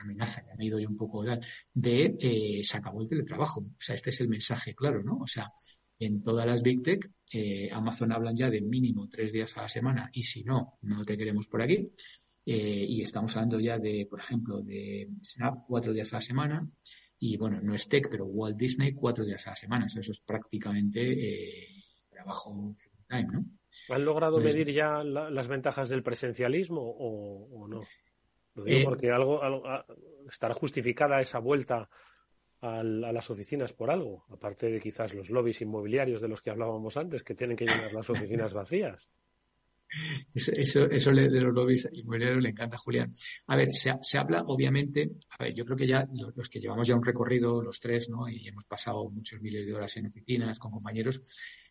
amenaza, que ha ido yo un poco de, de eh, se acabó el teletrabajo. O sea, este es el mensaje claro, ¿no? O sea, en todas las Big Tech, eh, Amazon hablan ya de mínimo tres días a la semana y si no, no te queremos por aquí. Eh, y estamos hablando ya de, por ejemplo, de Snap cuatro días a la semana y bueno, no es tech, pero Walt Disney cuatro días a la semana. eso es prácticamente trabajo full time, ¿no? ¿Han logrado medir ya las ventajas del presencialismo o no? Lo digo eh, porque algo, estará justificada esa vuelta a las oficinas por algo, aparte de quizás los lobbies inmobiliarios de los que hablábamos antes, que tienen que llenar las oficinas vacías. Eso, eso, de los lobbies inmobiliarios le encanta a Julián. A ver, se, se, habla, obviamente, a ver, yo creo que ya los, que llevamos ya un recorrido, los tres, ¿no? Y hemos pasado muchos miles de horas en oficinas con compañeros,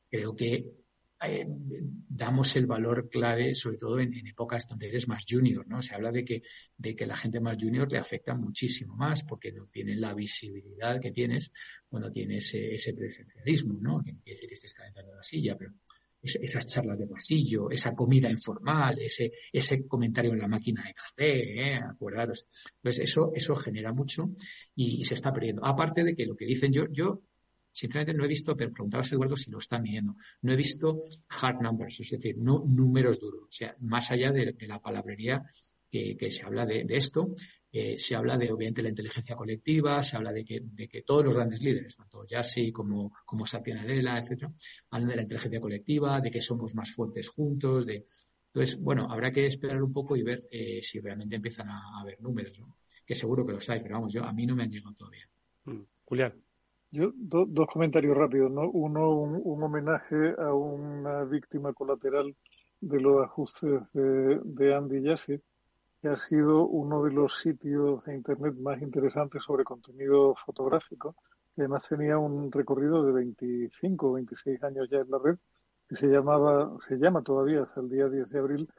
creo que eh, damos el valor clave, sobre todo en, épocas donde eres más junior, ¿no? Se habla de que, de que la gente más junior le afecta muchísimo más porque no tienen la visibilidad que tienes cuando tienes ese, presencialismo, ¿no? Que que estés calentando la silla, pero esas charlas de pasillo, esa comida informal, ese, ese comentario en la máquina de café, ¿eh? acordaros. Entonces eso, eso genera mucho y, y, se está perdiendo. Aparte de que lo que dicen yo, yo sinceramente no he visto, pero preguntabas Eduardo si lo están midiendo, no he visto hard numbers, es decir, no números duros, o sea, más allá de, la palabrería que, se habla de, esto, eh, se habla de obviamente la inteligencia colectiva, se habla de que, de que todos los grandes líderes, tanto Yassi como, como Satya Nadella, etcétera, hablan de la inteligencia colectiva, de que somos más fuertes juntos, de entonces, bueno, habrá que esperar un poco y ver eh, si realmente empiezan a, haber números, ¿no? que seguro que los hay, pero vamos, yo a mí no me han llegado todavía. Mm. Julián. Yo, dos comentarios rápidos, ¿no? Uno, un, homenaje a una víctima colateral de los ajustes de, Andy Jassy, que ha sido uno de los sitios de Internet más interesantes sobre contenido fotográfico, que además tenía un recorrido de 25 o 26 años ya en la red, que se llamaba, se llama todavía hasta el día 10 de abril,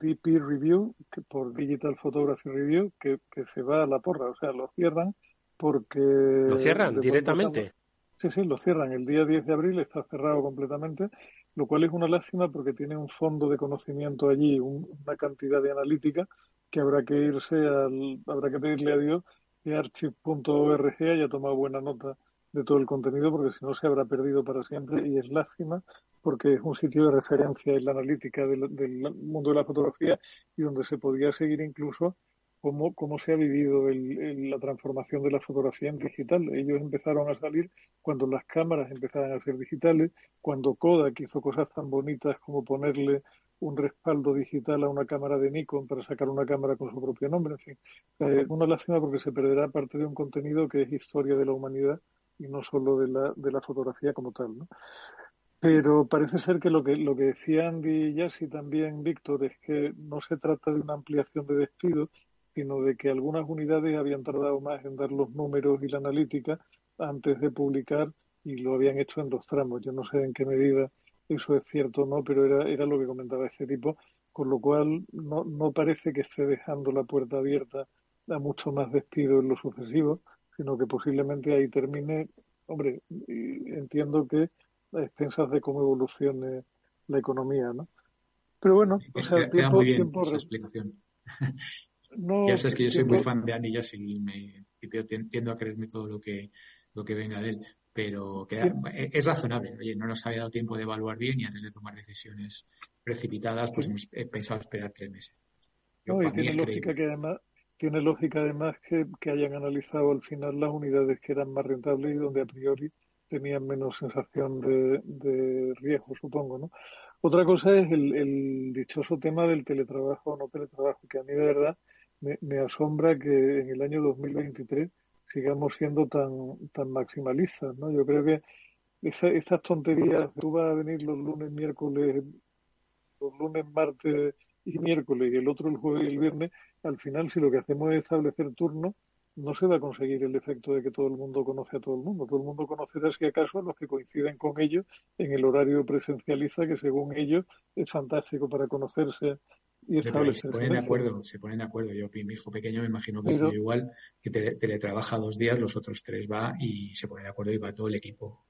DP Review, que por Digital Photography Review, que, que se va a la porra, o sea, lo cierran porque... ¿Lo cierran directamente? Sí, sí, lo cierran. El día 10 de abril está cerrado completamente, lo cual es una lástima porque tiene un fondo de conocimiento allí, una cantidad de analítica que habrá que irse al, habrá que pedirle a Dios que archive.org haya tomado buena nota de todo el contenido porque si no se habrá perdido para siempre. Y es lástima porque es un sitio de referencia en la analítica del, del mundo de la fotografía y donde se podía seguir incluso cómo, cómo se ha vivido el, la transformación de la fotografía en digital. Ellos empezaron a salir cuando las cámaras empezaron a ser digitales, cuando Kodak hizo cosas tan bonitas como ponerle un respaldo digital a una cámara de Nikon para sacar una cámara con su propio nombre. En fin, eh, una lástima porque se perderá parte de un contenido que es historia de la humanidad y no solo de la, de la fotografía como tal. ¿no? Pero parece ser que lo que lo que decía Andy Yassi también, Víctor, es que no se trata de una ampliación de despidos, sino de que algunas unidades habían tardado más en dar los números y la analítica antes de publicar y lo habían hecho en dos tramos. Yo no sé en qué medida eso es cierto o no, pero era, era lo que comentaba este tipo, con lo cual no, no parece que esté dejando la puerta abierta a mucho más despido en lo sucesivo, sino que posiblemente ahí termine, hombre, entiendo que a expensas de cómo evolucione la economía, ¿no? Pero bueno, o sea, tiempo, tiempo explicación. ya sabes que yo soy muy fan de Anillas y me tiendo a creerme todo lo que, lo que venga de él. Pero es razonable. Oye, no nos había dado tiempo de evaluar bien y antes de tomar decisiones precipitadas, pues hemos pensado esperar tres meses. y tiene lógica que además, tiene lógica además que, que hayan analizado al final las unidades que eran más rentables y donde a priori tenían menos sensación de, de riesgo, supongo, ¿no? Otra cosa es el, el dichoso tema del teletrabajo o no teletrabajo, que a mí de verdad me, asombra que en el año 2023 sigamos siendo tan, tan maximalistas, ¿no? Yo creo que esa, estas tonterías, tú vas a venir los lunes, miércoles, los lunes, martes y miércoles y el otro el jueves y el viernes, al final si lo que hacemos es establecer turnos, no se va a conseguir el efecto de que todo el mundo conoce a todo el mundo. Todo el mundo conocerá, si acaso, a los que coinciden con ellos en el horario presencializa, que según ellos es fantástico para conocerse y establecer. Se ponen de acuerdo, se ponen de acuerdo. Yo, mi hijo pequeño, me imagino que igual, que teletrabaja dos días, los otros tres va y se pone de acuerdo y va todo el equipo.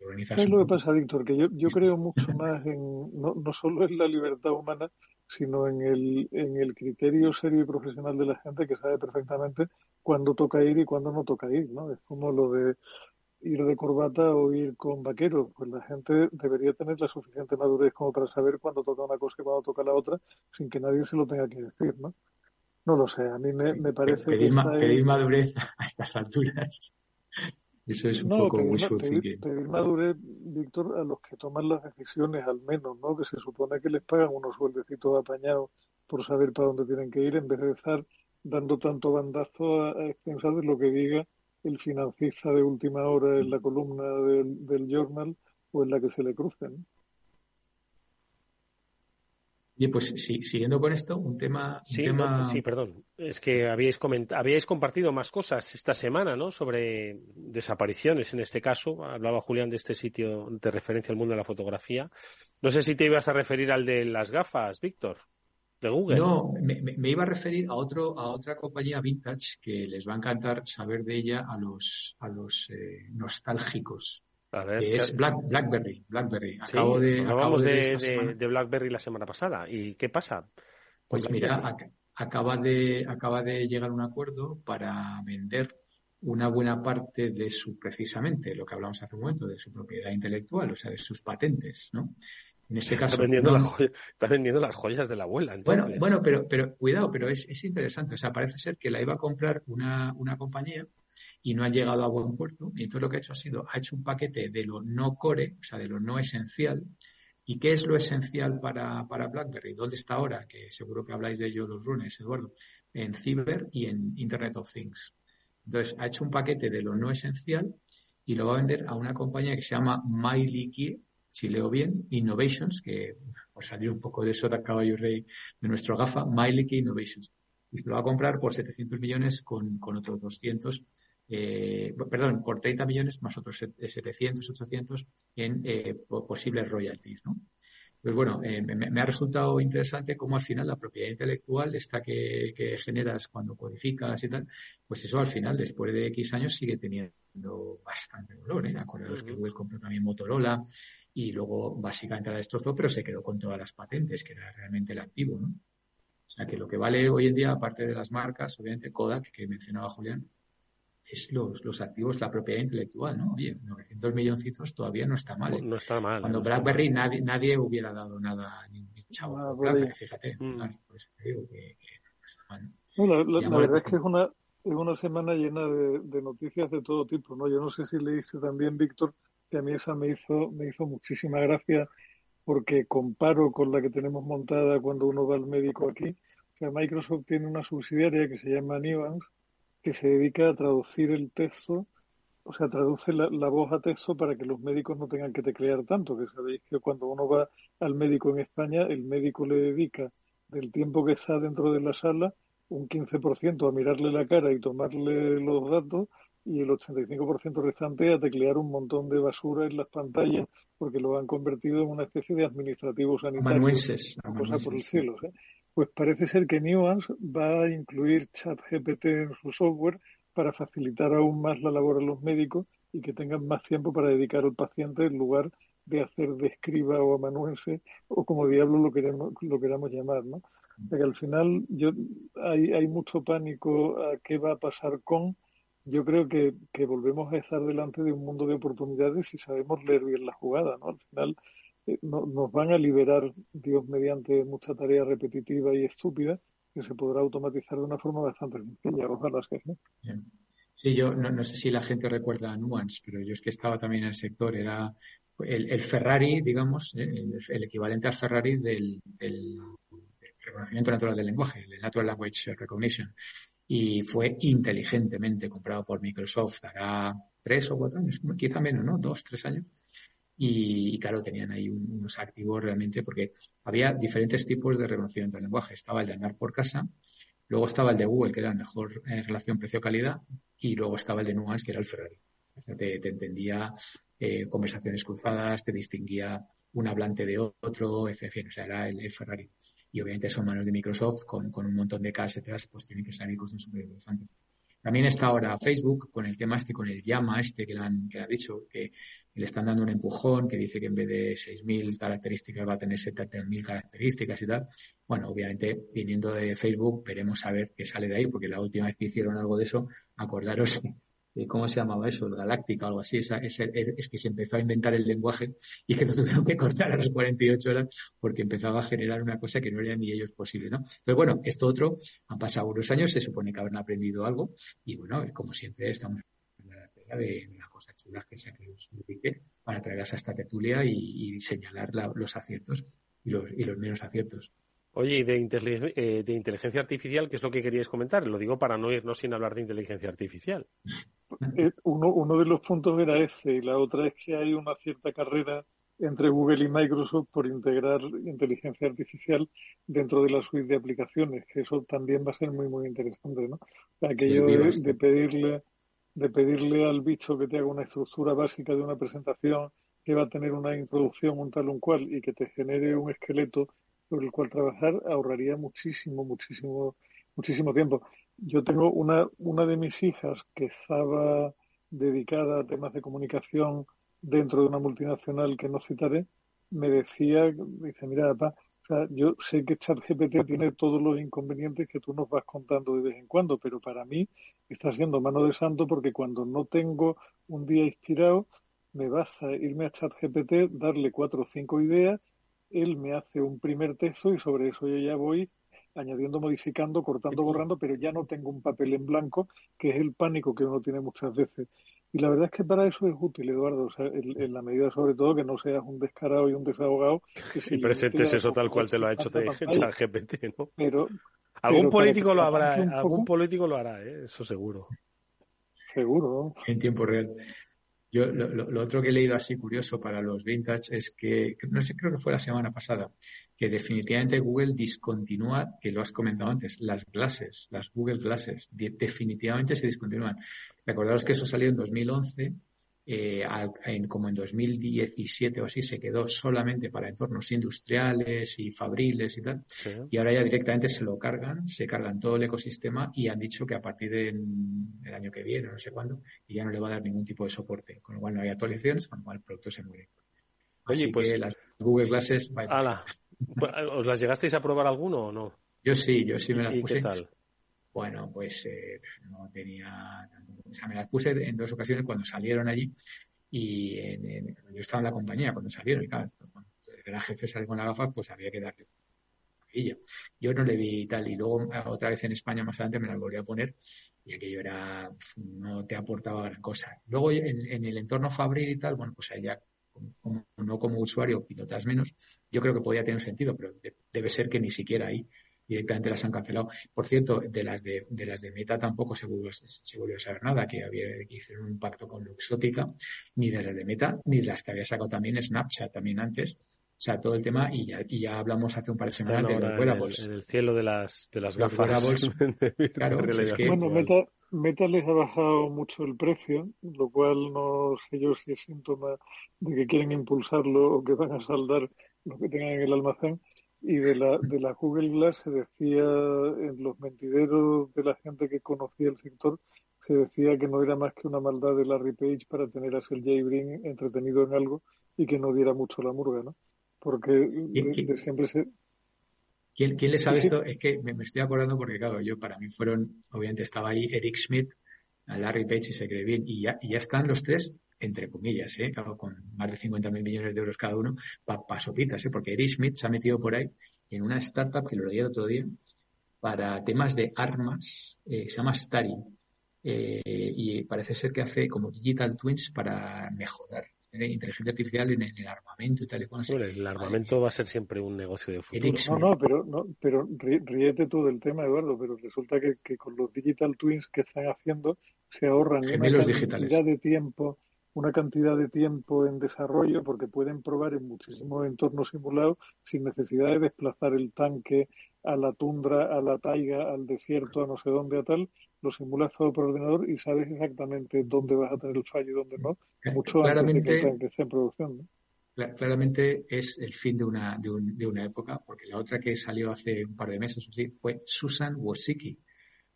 Es lo que pasa, Víctor? Que yo, yo creo mucho más en, no, no solo en la libertad humana, sino en el, en el criterio serio y profesional de la gente que sabe perfectamente cuándo toca ir y cuándo no toca ir, ¿no? Es como lo de ir de corbata o ir con vaquero. Pues la gente debería tener la suficiente madurez como para saber cuándo toca una cosa y cuándo toca la otra, sin que nadie se lo tenga que decir, ¿no? No lo sé, a mí me, me parece pedir, que pedir madurez a estas alturas. Eso es un poco muy pedir, pedir, madurez, Víctor, a los que toman las decisiones, al menos, ¿no? Que se supone que les pagan unos sueldecitos apañados por saber para dónde tienen que ir, en vez de estar dando tanto bandazo a, expensar de lo que diga el financista de última hora en la columna del, del journal o en la que se le crucen. Y pues sí, siguiendo con esto, un tema... sí, tema... sí, perdón. Es que habíais, habíais compartido más cosas esta semana, ¿no? Sobre desapariciones, en este caso. Hablaba Julián de este sitio de referencia al mundo de la fotografía. No sé si te ibas a referir al de las gafas, Víctor, de Google. No, me, me, iba a referir a otro a otra compañía vintage que les va a encantar saber de ella a los, a los eh, nostálgicos es BlackBerry. BlackBerry. Acabo de, acabo de, de, BlackBerry la semana pasada. ¿Y qué pasa? Pues mira, acaba de, acaba de llegar a un acuerdo para vender una buena parte de su, precisamente, lo que hablamos hace un momento, de su propiedad intelectual, o sea, de sus patentes, ¿no? En este caso. Está vendiendo, está vendiendo las joyas de la abuela. Bueno, bueno, pero, pero cuidado, pero es, es interesante. O sea, parece ser que la iba a comprar una, una compañía y no ha llegado a buen puerto. Y entonces lo que ha hecho ha sido, ha hecho un paquete de lo no core, o sea, de lo no esencial. ¿Y qué es lo esencial para, para BlackBerry? ¿Dónde está ahora? Que seguro que habláis de ello los lunes, Eduardo. En Cyber y en Internet of Things. Entonces, ha hecho un paquete de lo no esencial y lo va a vender a una compañía que se llama MyLeaky, si leo bien, Innovations, que por salir un poco de eso de caballo rey de nuestro gafa, MyLeaky Innovations. Y se lo va a comprar por 700 millones con, con otros 200 eh, perdón, por 30 millones más otros 700, 800 en eh, posibles royalties, ¿no? Pues bueno, eh, me, ha resultado interesante cómo al final la propiedad intelectual, esta que, generas cuando codificas y tal, pues eso al final, después de X años, sigue teniendo bastante valor. ¿eh? Acordaros que Google compró también Motorola y luego básicamente la destrozó, pero se quedó con todas las patentes, que era realmente el activo, ¿no? O sea que lo que vale hoy en día, aparte de las marcas, obviamente Kodak, que mencionaba Julián, es los, los activos, la propiedad intelectual, ¿no? Oye, 900 milloncitos todavía no está mal. ¿eh? No está mal. Cuando BlackBerry Nadie, nadie hubiera dado nada, ni, chavo, ah, BlackBerry, fíjate. Mm. Por eso digo que, no está mal. la, verdad es que es una, es una semana llena de, de, noticias de todo tipo, ¿no? Yo no sé si le leíste también, Víctor, que a mí esa me hizo, me hizo muchísima gracia porque comparo con la que tenemos montada cuando uno va al médico aquí. O sea, Microsoft tiene una subsidiaria que se llama Nuance que se dedica a traducir el texto, o sea, traduce la, voz a texto para que los médicos no tengan que teclear tanto, que sabéis que cuando uno va al médico en España, el médico le dedica del tiempo que está dentro de la sala un 15% a mirarle la cara y tomarle los datos y el 85% restante a teclear un montón de basura en las pantallas porque lo han convertido en una especie de administrativo sanitario. Cosa por el cielo. ¿eh? Pues parece ser que Nuance va a incluir ChatGPT en su software para facilitar aún más la labor a los médicos y que tengan más tiempo para dedicar al paciente en lugar de hacer de escriba o amanuense o como diablo lo queramos, lo queramos llamar, ¿no? que al final yo, hay, hay mucho pánico a qué va a pasar con. Yo creo que, volvemos a estar delante de un mundo de oportunidades y sabemos leer bien la jugada, ¿no? Al final eh, nos van a liberar, Dios, mediante mucha tarea repetitiva y estúpida, que se podrá automatizar de una forma bastante sencilla. Ojalá ¿no? Sí, yo no, sé si la gente recuerda a Nuance, pero yo es que estaba también en el sector, era el, Ferrari, digamos, el, equivalente al Ferrari del, reconocimiento natural del lenguaje, el Natural Language Recognition. Y fue inteligentemente comprado por Microsoft hará tres o cuatro años, quizá menos, ¿no? Dos, tres años y, claro, tenían ahí unos activos realmente porque había diferentes tipos de reconocimiento del lenguaje. Estaba el de andar por casa, Luego estaba el de Google, que era la mejor eh, relación precio-calidad, y luego estaba el de Nuance, que era el Ferrari. te, entendía eh, conversaciones cruzadas, te distinguía un hablante de otro, en fin, o sea, era el, Ferrari. Y obviamente son manos de Microsoft con, un montón de casas, pues tienen que salir cosas súper interesantes. También está ahora Facebook con el tema este, con el llama este que le han, que ha dicho, que le están dando un empujón, que dice que en vez de 6.000 características va a tener 70.000 características y tal. Bueno, obviamente, viniendo de Facebook, veremos a ver qué sale de ahí, porque la última vez que hicieron algo de eso, acordaros ¿cómo se llamaba eso? El Galáctica o algo así. es, que se empezó a inventar el lenguaje y que lo tuvieron que cortar a las 48 horas porque empezaba a generar una cosa que no era ni ellos posible, ¿no? Entonces, bueno, esto otro, han pasado unos años, se supone que habrán aprendido algo y bueno, como siempre estamos en la tela de una cosa chula que sea que os para traer a esta tertulia y, señalar los aciertos y los menos aciertos. Oye, y de, inteligencia, eh, de inteligencia artificial, ¿qué es lo que queríais comentar? Lo digo para no irnos sin hablar de inteligencia artificial. Uno, uno de los puntos era ese, y la otra es que hay una cierta carrera entre Google y Microsoft por integrar inteligencia artificial dentro de la suite de aplicaciones, que eso también va a ser muy, muy interesante, ¿no? Aquello de, pedirle de pedirle al bicho que te haga una estructura básica de una presentación que va a tener una introducción, un tal, un cual, y que te genere un esqueleto sobre el cual trabajar, ahorraría muchísimo, muchísimo, muchísimo tiempo. Yo tengo una, una de mis hijas que estaba dedicada a temas de comunicación dentro de una multinacional que no citaré, me decía, dice, mira, papá, o sea, yo sé que ChatGPT tiene todos los inconvenientes que tú nos vas contando de vez en cuando, pero para mí está siendo mano de santo porque cuando no tengo un día inspirado, me basta irme a ChatGPT, darle cuatro o cinco ideas, él me hace un primer texto y sobre eso yo ya voy añadiendo, modificando, cortando, borrando, pero ya no tengo un papel en blanco, que es el pánico que uno tiene muchas veces. Y la verdad es que para eso es útil, Eduardo, o sea, en, la medida sobre todo que no seas un descarado y un desahogado. y presentes eso tal cual te lo ha hecho GPT, ¿no? Pero, algún político lo habrá, algún político lo hará, ¿eh? eso seguro. Seguro. En tiempo real. Yo lo, otro que he leído así curioso para los vintage es que, no sé, creo que fue la semana pasada, que definitivamente Google discontinúa, que lo has comentado antes, las glasses, las Google Glasses, definitivamente se discontinúan. Recordaros que eso salió en 2011 eh, en, como en 2017 o así se quedó solamente para entornos industriales y fabriles y tal. Y ahora ya directamente se lo cargan, se cargan todo el ecosistema y han dicho que a partir del año que viene, no sé cuándo, y ya no le va a dar ningún tipo de soporte. Con lo cual no hay actualizaciones, con lo cual el producto se muere. Oye, pues las Google Glasses. ¿Os las llegasteis a probar alguno o no? Yo sí, yo sí me las puse. ¿Y qué tal? Bueno, pues eh, no tenía. O sea, me las puse en dos ocasiones cuando salieron allí y yo estaba en la compañía cuando salieron y claro, cuando el jefe sale con la gafa, pues había que darle yo no le vi tal y luego otra vez en España más adelante me las volví a poner y aquello era no te aportaba gran cosa. Luego en, el entorno Fabril y tal, bueno, pues allá como, no como usuario pilotas menos, yo creo que podía tener sentido, pero debe ser que ni siquiera ahí directamente las han cancelado. Por cierto, de las de, de las de Meta tampoco se volvió, se volvió a saber nada, que había que hicieron un pacto con Luxótica, ni de las de Meta, ni de las que había sacado también Snapchat también antes. O sea, todo el tema, y ya, y ya hablamos hace un par de semanas de los wearables. En el, cielo de las, de las gafas. claro, es que, bueno, Meta, Meta les ha bajado mucho el precio, lo cual no sé yo si es síntoma de que quieren impulsarlo o que van a saldar lo que tengan en el almacén. Y de la, de la Google Glass se decía en los mentideros de la gente que conocía el sector, se decía que no era más que una maldad de Larry Page para tener a Sergey Brin entretenido en algo y que no diera mucho la murga, ¿no? Porque siempre se... ¿Quién, ¿Quién le sabe esto? Es que me, estoy acordando porque, claro, yo para mí fueron, obviamente estaba ahí Eric Schmidt, Larry Page y se cree bien, y ya, y ya están los tres entre comillas, ¿eh? con más de 50 mil millones de euros cada uno, para pa sopitas, ¿eh? porque Eric Smith se ha metido por ahí en una startup que lo leí el otro día para temas de armas, eh, se llama Stari, eh, y parece ser que hace como digital twins para mejorar inteligencia artificial en, el armamento y tal y cual. el armamento va a ser siempre un negocio de futuro. No, no, pero, no, pero ríete tú del tema, Eduardo, pero resulta que, que con los digital twins que están haciendo se ahorran una cantidad de tiempo una cantidad de tiempo en desarrollo porque pueden probar en muchísimos entornos simulados sin necesidad de desplazar el tanque a la tundra, a la taiga, al desierto, a no sé dónde, a tal, lo simulas todo por ordenador y sabes exactamente dónde vas a tener el fallo y dónde no, mucho claramente, antes de que, esté en producción. Claramente es el fin de una, de, de, una época, porque la otra que salió hace un par de meses o fue Susan Wojcicki.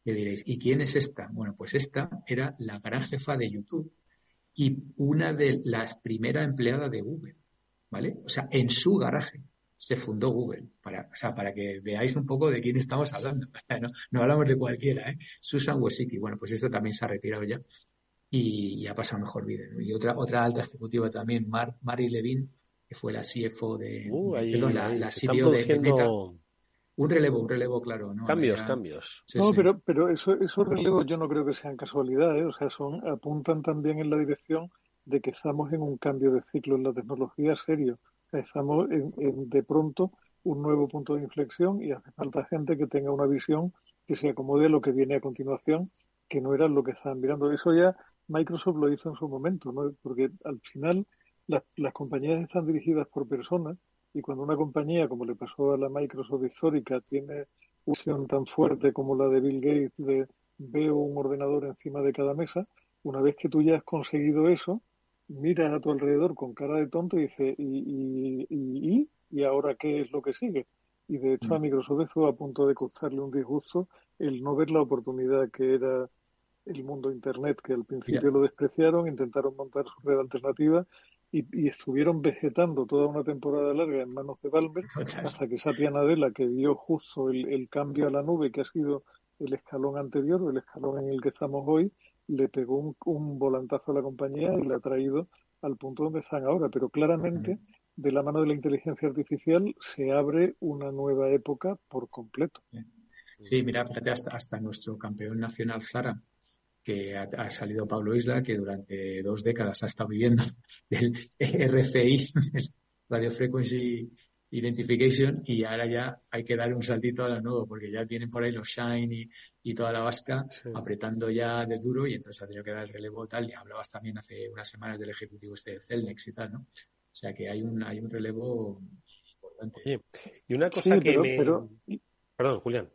Le diréis, ¿y quién es esta? Bueno, pues esta era la gran jefa de YouTube y una de las primeras empleadas de Google, ¿vale? O sea, en su garaje se fundó Google, para, o sea, para que veáis un poco de quién estamos hablando. No, no hablamos de cualquiera, ¿eh? Susan Wojcicki, bueno, pues esta también se ha retirado ya y, ha pasado mejor vida. Y otra, otra alta ejecutiva también, Mar, Mary Levin, que fue la CFO de, uh, perdón, la, la CBO de, de Meta. Un relevo, un relevo, claro. ¿no? Cambios, cambios. no, pero, pero eso, esos relevos yo no creo que sean casualidades, o sea, son, apuntan también en la dirección de que estamos en un cambio de ciclo en la tecnología serio. Estamos en, en, de pronto un nuevo punto de inflexión y hace falta gente que tenga una visión que se acomode a lo que viene a continuación, que no era lo que estaban mirando. Eso ya Microsoft lo hizo en su momento, ¿no? porque al final las, las compañías están dirigidas por personas y cuando una compañía, como le pasó a la Microsoft histórica, tiene una visión tan fuerte como la de Bill Gates de veo un ordenador encima de cada mesa, una vez que tú ya has conseguido eso, miras a tu alrededor con cara de tonto y dices, ¿y, y, y, y ahora qué es lo que sigue? Y de hecho a mm. Microsoft estuvo a punto de costarle un disgusto el no ver la oportunidad que era el mundo Internet, que al principio lo despreciaron, intentaron montar su red alternativa y, y, estuvieron vegetando toda una temporada larga en manos de Balmer hasta que Satya Nadella, que vio justo el, el, cambio a la nube, que ha sido el escalón anterior, el escalón en el que estamos hoy, le pegó un, un volantazo a la compañía y la ha traído al punto donde están ahora. Pero claramente, de la mano de la inteligencia artificial, se abre una nueva época por completo. Sí, mira, fíjate, hasta, hasta nuestro campeón nacional Zara, que ha, salido Pablo Isla, que durante dos décadas ha estado viviendo del RFI, el Radio Frequency Identification, y ahora ya hay que dar un saltito a la nuevo, porque ya tienen por ahí los Shine y, toda la vasca apretando ya de duro, y entonces ha tenido que dar el relevo tal, y hablabas también hace unas semanas del ejecutivo este de Celnex y tal, ¿no? O sea que hay un, hay un relevo importante. y una cosa que me... Perdón, Julián.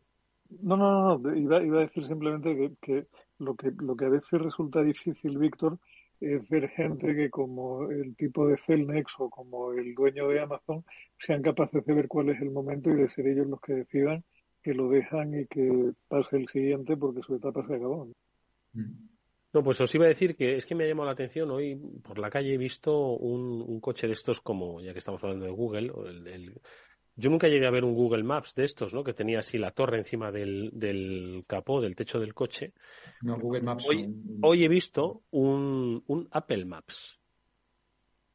No, no, no, iba, iba a decir simplemente que, que lo que, lo que a veces resulta difícil, Víctor, es ver gente que como el tipo de Celnex o como el dueño de Amazon sean capaces de ver cuál es el momento y de ser ellos los que decidan que lo dejan y que pase el siguiente porque su etapa se acabó. ¿no? pues os iba a decir que es que me ha llamado la atención. Hoy por la calle he visto un, un coche de estos como, ya que estamos hablando de Google, el, el yo nunca llegué a ver un Google Maps de estos, ¿no? Que tenía así la torre encima del, del capó, del techo del coche. No, Google Maps. Hoy, hoy he visto un, un Apple Maps.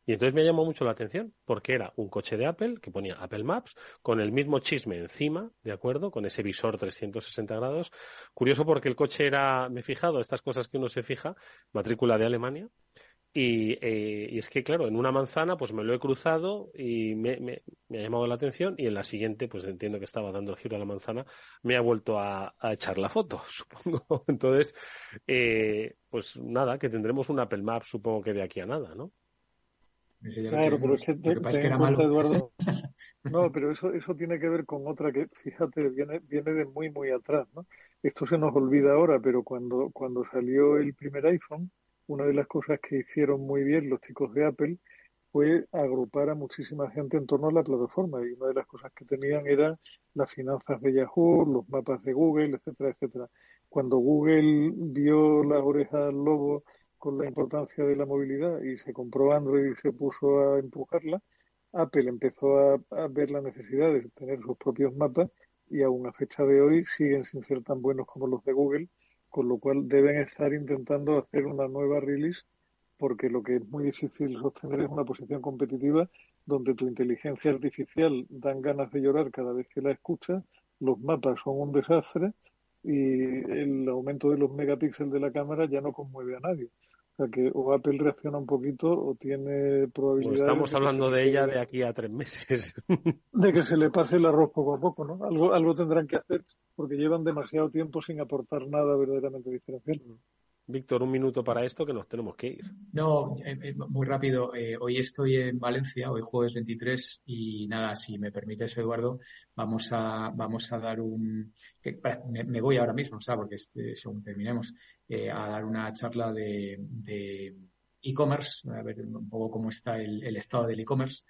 Y entonces me llamó mucho la atención, porque era un coche de Apple que ponía Apple Maps con el mismo chisme encima, ¿de acuerdo? Con ese visor 360 grados. Curioso porque el coche era, me he fijado, estas cosas que uno se fija, matrícula de Alemania, y, eh, y, es que, claro, en una manzana pues me lo he cruzado y me, me, me, ha llamado la atención y en la siguiente, pues entiendo que estaba dando el giro a la manzana, me ha vuelto a, a echar la foto, supongo. Entonces, eh, pues nada, que tendremos un Apple Maps, supongo que de aquí a nada, ¿no? Claro, pero es que, te, que era malo. Eduardo. No, pero eso, eso tiene que ver con otra que, fíjate, viene, viene de muy, muy atrás, ¿no? Esto se nos olvida ahora, pero cuando, cuando salió el primer iPhone, una de las cosas que hicieron muy bien los chicos de Apple fue agrupar a muchísima gente en torno a la plataforma y una de las cosas que tenían eran las finanzas de Yahoo, los mapas de Google, etcétera, etcétera. Cuando Google vio las orejas al lobo con la importancia de la movilidad y se compró Android y se puso a empujarla, Apple empezó a, a ver la necesidad de tener sus propios mapas y aún a fecha de hoy siguen sin ser tan buenos como los de Google con lo cual deben estar intentando hacer una nueva release porque lo que es muy difícil sostener es una posición competitiva donde tu inteligencia artificial dan ganas de llorar cada vez que la escuchas, los mapas son un desastre y el aumento de los megapíxeles de la cámara ya no conmueve a nadie. O sea que o Apple reacciona un poquito o tiene probabilidad. estamos hablando de ella de aquí a tres meses. De que se le pase el arroz poco a poco, ¿no? Algo, algo tendrán que hacer porque llevan demasiado tiempo sin aportar nada verdaderamente diferencial. Víctor, un minuto para esto que nos tenemos que ir. No, eh, eh, muy rápido. Eh, hoy estoy en Valencia, hoy jueves 23 y nada, si me permites, Eduardo, vamos a vamos a dar un. me, voy ahora mismo, ¿sabes? Porque este, según terminemos, a dar una charla de e-commerce, a ver un poco cómo está el estado del e-commerce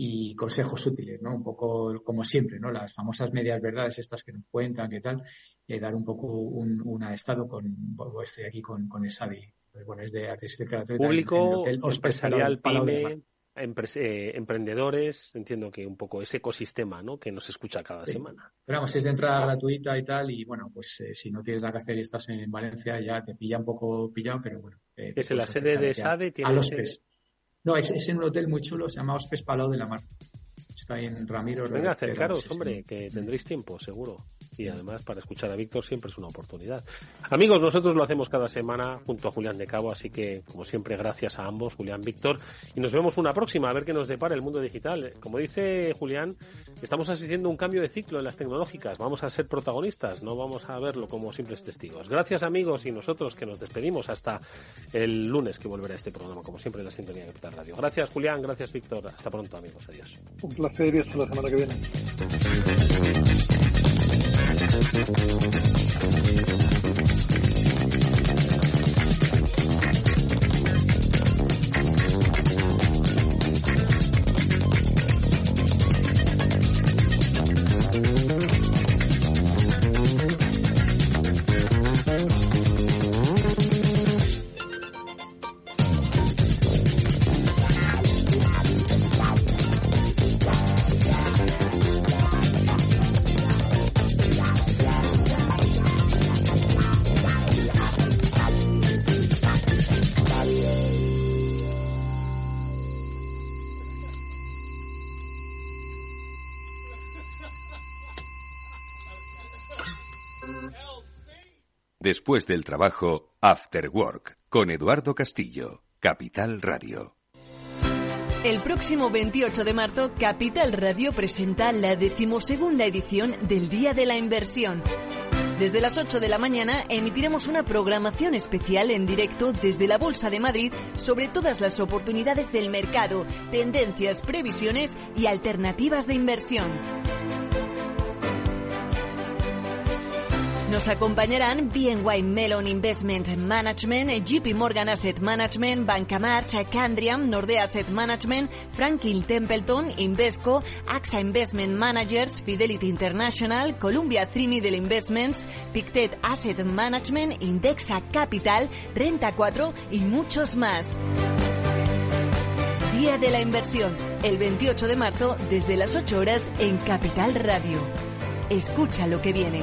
y consejos útiles, ¿no? Un poco como siempre, ¿no? Las famosas medias verdades estas que nos cuentan, qué tal, eh, dar un poco un, un estado con, estoy aquí con, con ESADI, pues bueno, es de artista Público, en empresarial, pyme, eh, emprendedores, entiendo que un poco ese ecosistema, ¿no? Que nos escucha cada semana. Pero vamos, es de entrada gratuita y tal, y bueno, pues eh, si no tienes nada que hacer y estás en Valencia, ya te pilla un poco pillado, pero bueno. Eh, es en la sede de tiene... A los no, es, en un hotel muy chulo, se llama Hospes Palau de la Mar. Está ahí en Ramiro. Venga, acercaros, hombre, que tendréis tiempo, seguro y además para escuchar a Víctor siempre es una oportunidad. Amigos, nosotros lo hacemos cada semana junto a Julián de Cabo, así que como siempre gracias a ambos, Julián, Víctor, y nos vemos una próxima a ver qué nos depara el mundo digital. Como dice Julián, estamos asistiendo a un cambio de ciclo en las tecnológicas, vamos a ser protagonistas, no vamos a verlo como simples testigos. Gracias amigos y nosotros que nos despedimos hasta el lunes que volverá este programa, como siempre en la sintonía de Capital Radio. Gracias Julián, gracias Víctor, hasta pronto amigos, adiós. Un placer y hasta la semana que viene. Después del trabajo, After Work, con Eduardo Castillo, Capital Radio. El próximo 28 de marzo, Capital Radio presenta la decimosegunda edición del Día de la Inversión. Desde las 8 de la mañana emitiremos una programación especial en directo desde la Bolsa de Madrid sobre todas las oportunidades del mercado, tendencias, previsiones y alternativas de inversión. Nos acompañarán BNY Melon Investment Management, JP Morgan Asset Management, Banca March, Candriam, Nordea Asset Management, Franklin Templeton, Invesco, AXA Investment Managers, Fidelity International, Columbia Three Investments, Pictet Asset Management, Indexa Capital, Renta 4 y muchos más. Día de la Inversión, el 28 de marzo desde las 8 horas en Capital Radio. Escucha lo que viene.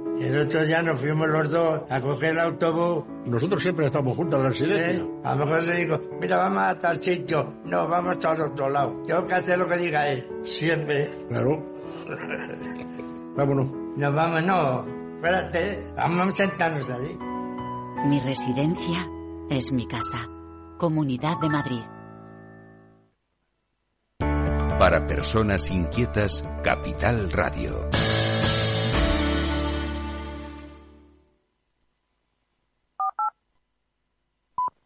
El otro día nos fuimos los dos a coger el autobús. Nosotros siempre estamos juntos en la residencia. A lo mejor se dijo, mira, vamos a tal sitio. No, vamos al otro lado. Tengo que hacer lo que diga él. Siempre. Claro. Vámonos. Nos vamos, no. espérate, vamos a sentarnos allí. Mi residencia es mi casa. Comunidad de Madrid. Para personas inquietas, Capital Radio.